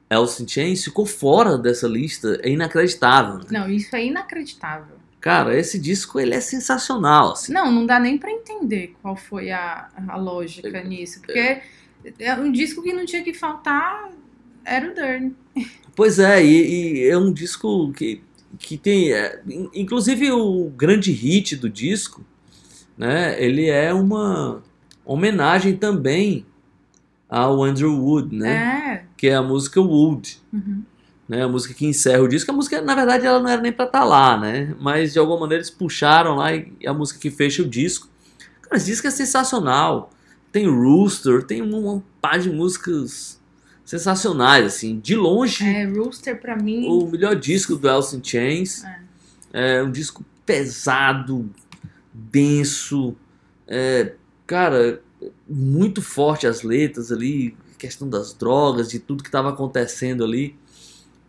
C: Alice in Chains ficou fora dessa lista, é inacreditável. né?
B: Não, isso é inacreditável.
C: Cara, esse disco ele é sensacional, assim.
B: Não, não dá nem pra entender qual foi a, a lógica nisso. Porque é um disco que não tinha que faltar era o Dern.
C: Pois é, e, e é um disco que, que tem. é, in- inclusive o grande hit do disco, né? Ele é uma homenagem também ao Andrew Wood, né?
B: É.
C: Que é a música Wood.
B: Uhum.
C: Né, a música que encerra o disco. A música, na verdade, ela não era nem pra estar lá, né? Mas de alguma maneira eles puxaram lá e a música que fecha o disco. Cara, esse disco é sensacional. Tem Rooster, tem uma par de músicas sensacionais, assim. De longe,
B: É, Rooster pra mim.
C: o melhor disco do Alice in Chains.
B: É.
C: É um disco pesado, denso, é, cara, muito forte as letras ali, questão das drogas, de tudo que estava acontecendo ali.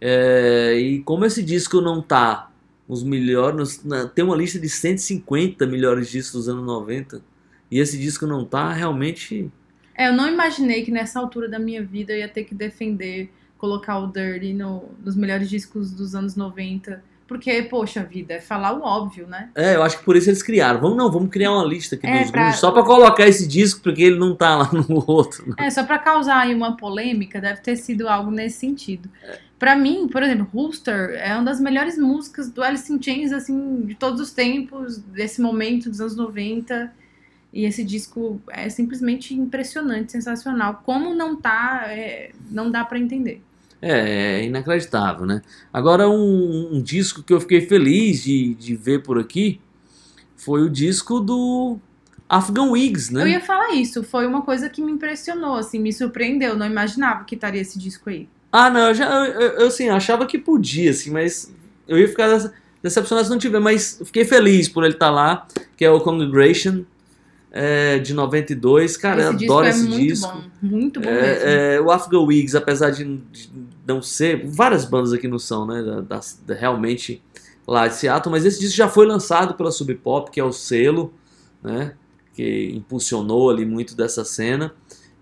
C: É, e como esse disco não tá os melhores, tem uma lista de 150 melhores discos dos anos 90, e esse disco não tá, realmente
B: É, eu não imaginei que nessa altura da minha vida eu ia ter que defender colocar o Dirty no- nos melhores discos dos anos 90. Porque, poxa vida, é falar o óbvio, né?
C: É, eu acho que por isso eles criaram. Vamos não, vamos criar uma lista aqui
B: É,
C: dos
B: pra-
C: só pra colocar esse disco, porque ele não tá lá no outro. né?
B: É, só pra causar aí uma polêmica, deve ter sido algo nesse sentido. Pra mim, por exemplo, Rooster é uma das melhores músicas do Alice in Chains, assim, de todos os tempos, desse momento dos anos 90. E esse disco é simplesmente impressionante, sensacional. Como não tá, é, não dá pra entender.
C: É, é inacreditável, né? Agora, um, um disco que eu fiquei feliz de, de ver por aqui foi o disco do Afghan Wigs, né?
B: Eu ia falar isso, foi uma coisa que me impressionou, assim, me surpreendeu. Não imaginava que estaria esse disco aí.
C: Ah, não, eu, já, eu, eu, eu, assim, achava que podia, assim, mas eu ia ficar dece- decepcionado se não tiver, mas eu fiquei feliz por ele estar lá, que é o Congregation é, de 92. Cara, eu
B: esse disco
C: adoro
B: é
C: esse
B: muito
C: disco.
B: bom, muito bom mesmo.
C: É, é, o Afghan Wigs, apesar de, de não ser. Várias bandas aqui não são, né? da- das- da- realmente lá de Seattle, mas esse disco já foi lançado pela Sub Pop, que é o selo, né? Que impulsionou ali muito dessa cena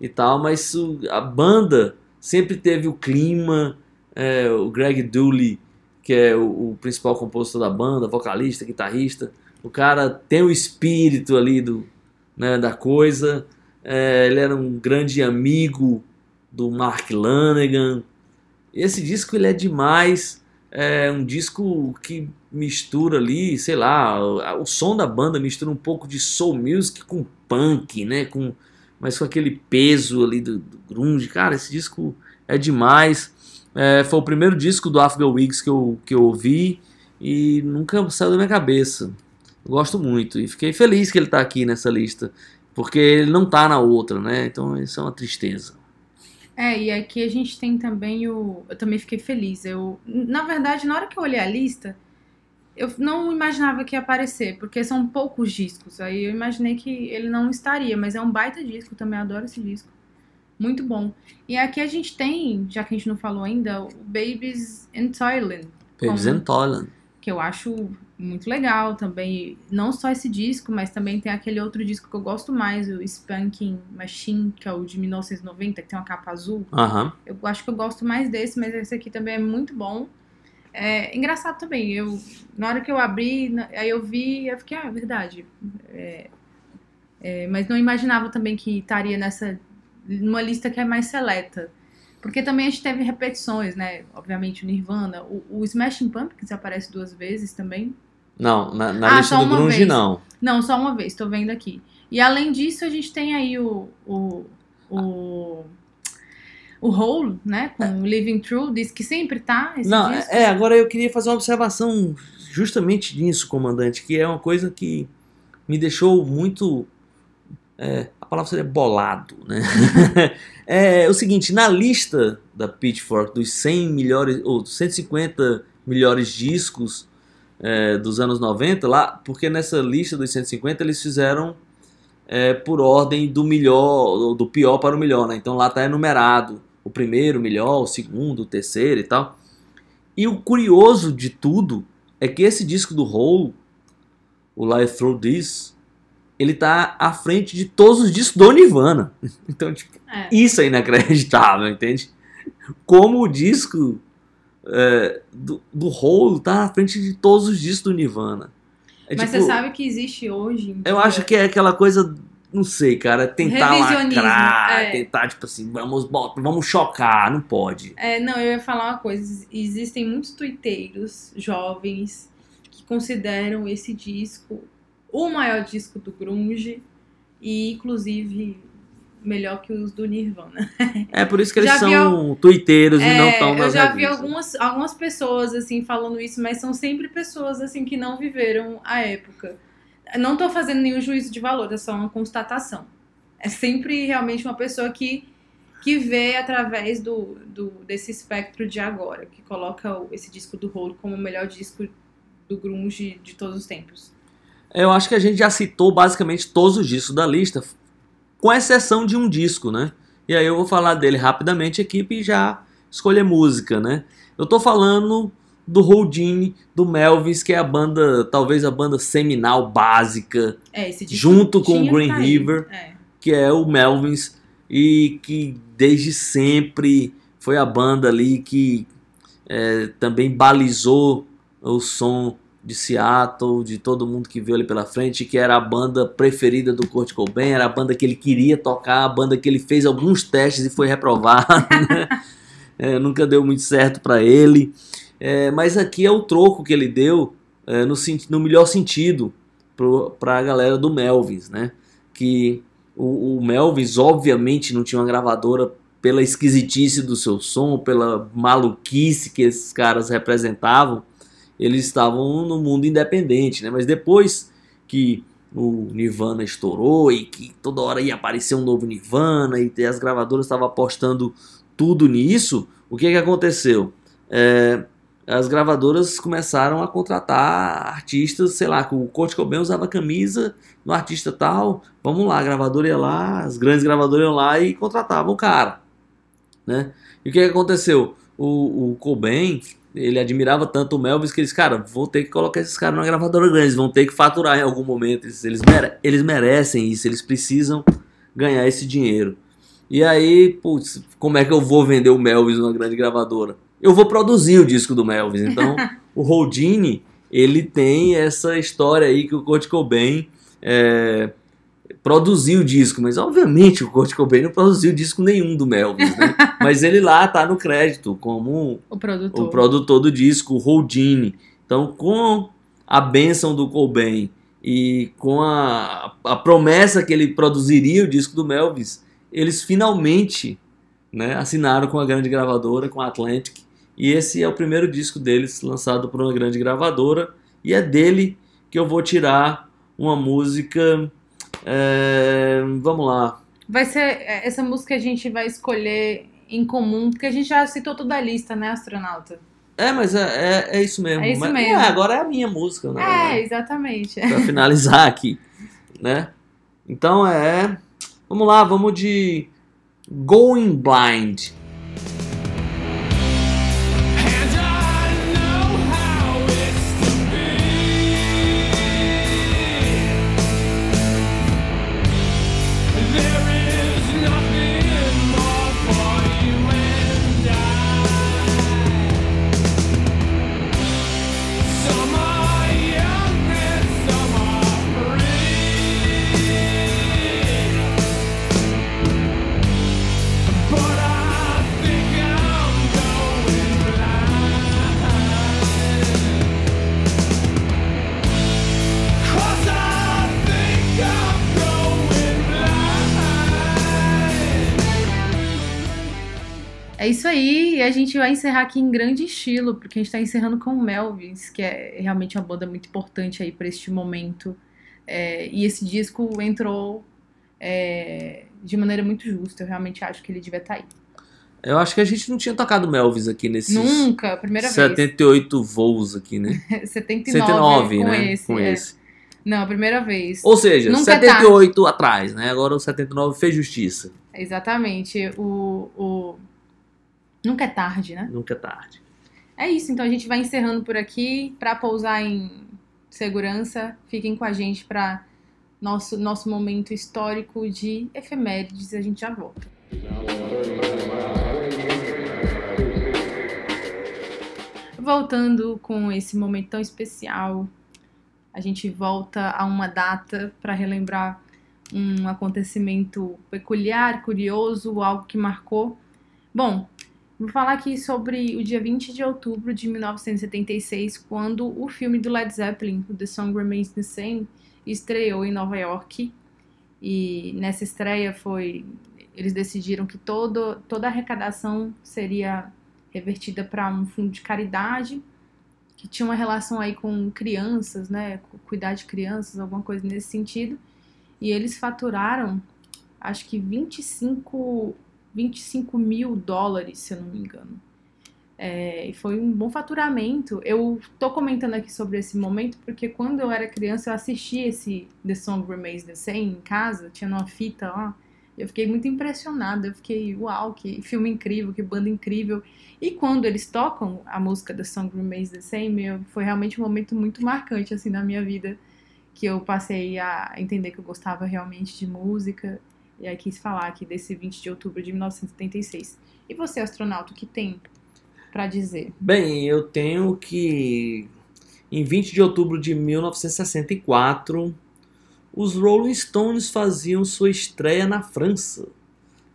C: e tal, mas o- a banda sempre teve o clima. é, o Greg Dooley, que é o, o principal compositor da banda, vocalista, guitarrista, o cara tem o espírito ali do, né, da coisa. É, ele era um grande amigo do Mark Lanegan. Esse disco ele é demais. É um disco que mistura ali, sei lá, o, o som da banda mistura um pouco de soul music com punk, né? Com, mas com aquele peso ali do, do grunge. Cara, esse disco é demais. É, foi o primeiro disco do Afghan Wigs que eu, que eu ouvi e nunca saiu da minha cabeça. Eu gosto muito e fiquei feliz que ele tá aqui nessa lista, porque ele não tá na outra, né? Então isso é uma tristeza.
B: É, e aqui a gente tem também o. Eu também fiquei feliz. Eu, na verdade, na hora que eu olhei a lista, eu não imaginava que ia aparecer, porque são poucos discos. Aí eu imaginei que ele não estaria, mas é um baita disco, também adoro esse disco. Muito bom. E aqui a gente tem, já que a gente não falou ainda, o Babies in Thailand,
C: Babies
B: Como?
C: and Thailand.
B: que eu acho muito legal também. Não só esse disco, mas também tem aquele outro disco que eu gosto mais, o Spanking Machine, que é o de 1990, que tem uma capa azul.
C: Aham.
B: Eu acho que eu gosto mais desse, mas esse aqui também é muito bom. É engraçado também. Eu, na hora que eu abri, aí eu vi, eu fiquei, ah, é verdade. É, é, mas não imaginava também que estaria nessa numa lista que é mais seleta. Porque também a gente teve repetições, né? Obviamente o Nirvana, o, o Smashing Pumpkins aparece duas vezes também.
C: Não, na, na
B: Ah,
C: lista do Grunge
B: vez.
C: não.
B: Não, só uma vez, tô vendo aqui. E além disso, a gente tem aí o. o, o o Hole, né, com o Living True, diz que sempre tá
C: Não,
B: disco.
C: é, agora eu queria fazer uma observação justamente nisso, comandante, que é uma coisa que me deixou muito. é, a palavra seria bolado, né? é o seguinte, na lista da Pitchfork dos 100 melhores, ou dos 150 melhores discos é, dos anos 90, lá, porque nessa lista dos 150 eles fizeram é, por ordem do melhor, do pior para o melhor, né? Então lá tá enumerado o primeiro melhor, o segundo, o terceiro e tal. E o curioso de tudo é que esse disco do Hole, o Live Through This, ele tá à frente de todos os discos do Nirvana. Então, tipo,
B: É.
C: isso é inacreditável, entende? Como o disco é, do, do Hole tá à frente de todos os discos do Nirvana. É,
B: Mas
C: tipo,
B: você sabe que existe hoje. em
C: eu acho que é aquela coisa, não sei, cara, tentar lacrar,
B: é.
C: tentar, tipo assim, vamos, vamos chocar, não pode.
B: É, não, eu ia falar uma coisa. Existem muitos tuiteiros jovens que consideram esse disco o maior disco do grunge e, inclusive, melhor que os do Nirvana.
C: É por isso que eles
B: Já vi
C: são tuiteiros e não
B: É,
C: estão nas
B: eu já vi
C: revistas.
B: algumas, algumas pessoas assim falando isso, mas são sempre pessoas assim que não viveram a época. Não tô fazendo nenhum juízo de valor, é só uma constatação. É sempre realmente uma pessoa que, que vê através do, do desse espectro de agora, que coloca esse disco do Hole como o melhor disco do grunge de todos os tempos.
C: Eu acho que a gente já citou basicamente todos os discos da lista, com exceção de um disco, né? E aí eu vou falar dele rapidamente aqui e já escolher música, né? Eu tô falando do Houdini, do Melvins, que é a banda, talvez a banda seminal básica
B: É,
C: Junto com o Green
B: tá.
C: River.
B: É.
C: que é o Melvins e que desde sempre foi a banda ali que é, também balizou o som de Seattle, de todo mundo que viu ali pela frente, que era a banda preferida do Kurt Cobain, era a banda que ele queria tocar, a banda que ele fez alguns testes e foi reprovado, né? É, nunca deu muito certo para ele. É, mas aqui é o troco que ele deu é, no, no melhor sentido para a galera do Melvins, né? Que o, o Melvins obviamente não tinha uma gravadora pela esquisitice do seu som, pela maluquice que esses caras representavam, eles estavam no mundo independente, né? Mas depois que o Nirvana estourou e que toda hora ia aparecer um novo Nirvana e as gravadoras estavam apostando tudo nisso, o que que aconteceu? É, as gravadoras começaram a contratar artistas, sei lá, que o Kurt Cobain usava camisa do artista tal, vamos lá, a gravadora ia lá, as grandes gravadoras iam lá e contratavam o cara, né? E o que que aconteceu? O, o Cobain, ele admirava tanto o Melvis que eles, cara, vou ter que colocar esses caras numa gravadora grande, eles vão ter que faturar em algum momento, eles, eles, mere- eles merecem isso, eles precisam ganhar esse dinheiro. E aí, putz, como é que eu vou vender o Melvis numa grande gravadora? Eu vou produzir o disco do Melvis. Então, o Houdini, ele tem essa história aí que o Kurt Cobain é, produziu o disco, mas obviamente o Kurt Cobain não produziu disco nenhum do Melvis, né? mas ele lá tá no crédito como
B: O produtor.
C: o produtor do disco, o Houdini. Então, com a benção do Cobain e com a, a promessa que ele produziria o disco do Melvis, eles finalmente né, assinaram com a grande gravadora, com a Atlantic. E esse é o primeiro disco deles lançado por uma grande gravadora. E é dele que eu vou tirar uma música. É, vamos lá.
B: Vai ser. é, Essa música a gente vai escolher em comum, porque a gente já citou toda a lista, né, astronauta?
C: É, mas é, é, é isso mesmo.
B: É isso
C: Mas-
B: mesmo.
C: é, agora é a minha música, né?
B: É, exatamente.
C: para finalizar aqui, né? Então é, vamos lá, vamos de Going Blind.
B: É isso aí, e a gente vai encerrar aqui em grande estilo, porque a gente tá encerrando com o Melvins, que é realmente uma banda muito importante aí pra este momento. É, e esse disco entrou é, de maneira muito justa, eu realmente acho que ele devia estar aí.
C: Eu acho que a gente não tinha tocado Melvis aqui nesses
B: Nunca, primeira
C: 78 voos aqui, né?
B: vez. 79,
C: 79,
B: com
C: né?
B: esse.
C: com
B: é.
C: esse.
B: Não, a primeira vez.
C: Ou seja,
B: Nunca é
C: 78 atrás, né? Agora o 79 fez justiça.
B: Exatamente. O, o... Nunca é tarde, né?
C: Nunca é tarde.
B: É isso, então a gente vai encerrando por aqui. Pra pousar em segurança, fiquem com a gente pra nosso, nosso momento histórico de efemérides. A gente já volta. Voltando com esse momento tão especial, a gente volta a uma data para relembrar um acontecimento peculiar, curioso, algo que marcou. Bom, vou falar aqui sobre o dia 20 de outubro de 1976, quando o filme do Led Zeppelin, The Song Remains the Same, estreou em Nova York. E nessa estreia foi eles decidiram que todo, toda a arrecadação seria revertida para um fundo de caridade que tinha uma relação aí com crianças, né, cuidar de crianças, alguma coisa nesse sentido. E eles faturaram, acho que 25, 25 mil dólares, se eu não me engano. É, foi um bom faturamento. Eu tô comentando aqui sobre esse momento porque quando eu era criança eu assisti esse The Song Remains the Same em casa, tinha uma fita lá. Eu fiquei muito impressionada, eu fiquei, uau, que filme incrível, que banda incrível. E quando eles tocam a música The Song Remains the Same, foi realmente um momento muito marcante assim na minha vida, que eu passei a entender que eu gostava realmente de música. E aí quis falar aqui desse 20 de outubro de 1976. E você, astronauta, o que tem pra dizer?
C: Bem, eu tenho que Em 20 de outubro de 1964, os Rolling Stones faziam sua estreia na França,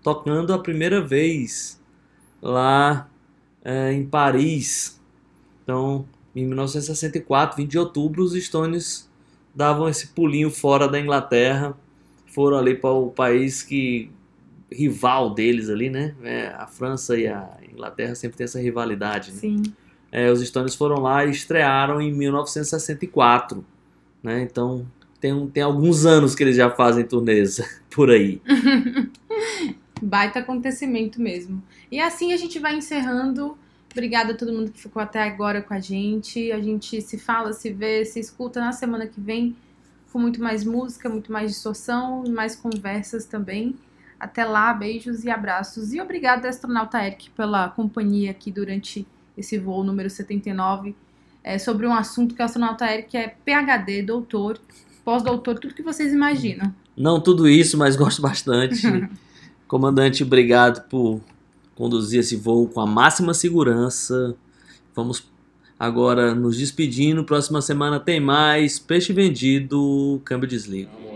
C: tocando a primeira vez lá é, em Paris. Então, em 1964, 20 de outubro, os Stones davam esse pulinho fora da Inglaterra, foram ali para o país que rival deles ali, né? É, a França e a Inglaterra sempre tem essa rivalidade. Né?
B: Sim.
C: É, os Stones foram lá e estrearam em 1964, né? Então tem, um- tem alguns anos que eles já fazem turnês por aí.
B: Baita acontecimento mesmo. E assim a gente vai encerrando. Obrigada a todo mundo que ficou até agora com a gente. A gente se fala, se vê, se escuta na semana que vem com muito mais música, muito mais distorção e mais conversas também. Até lá, beijos e abraços. E obrigada, astronauta Eric, pela companhia aqui durante esse voo número 79. É, sobre um assunto que o astronauta Eric é PhD, doutor, pós-doutor, tudo que vocês imaginam.
C: Não tudo isso, mas gosto bastante. Comandante, obrigado por conduzir esse voo com a máxima segurança. Vamos agora nos despedindo. Próxima semana tem mais. Peixe vendido, câmbio desligo.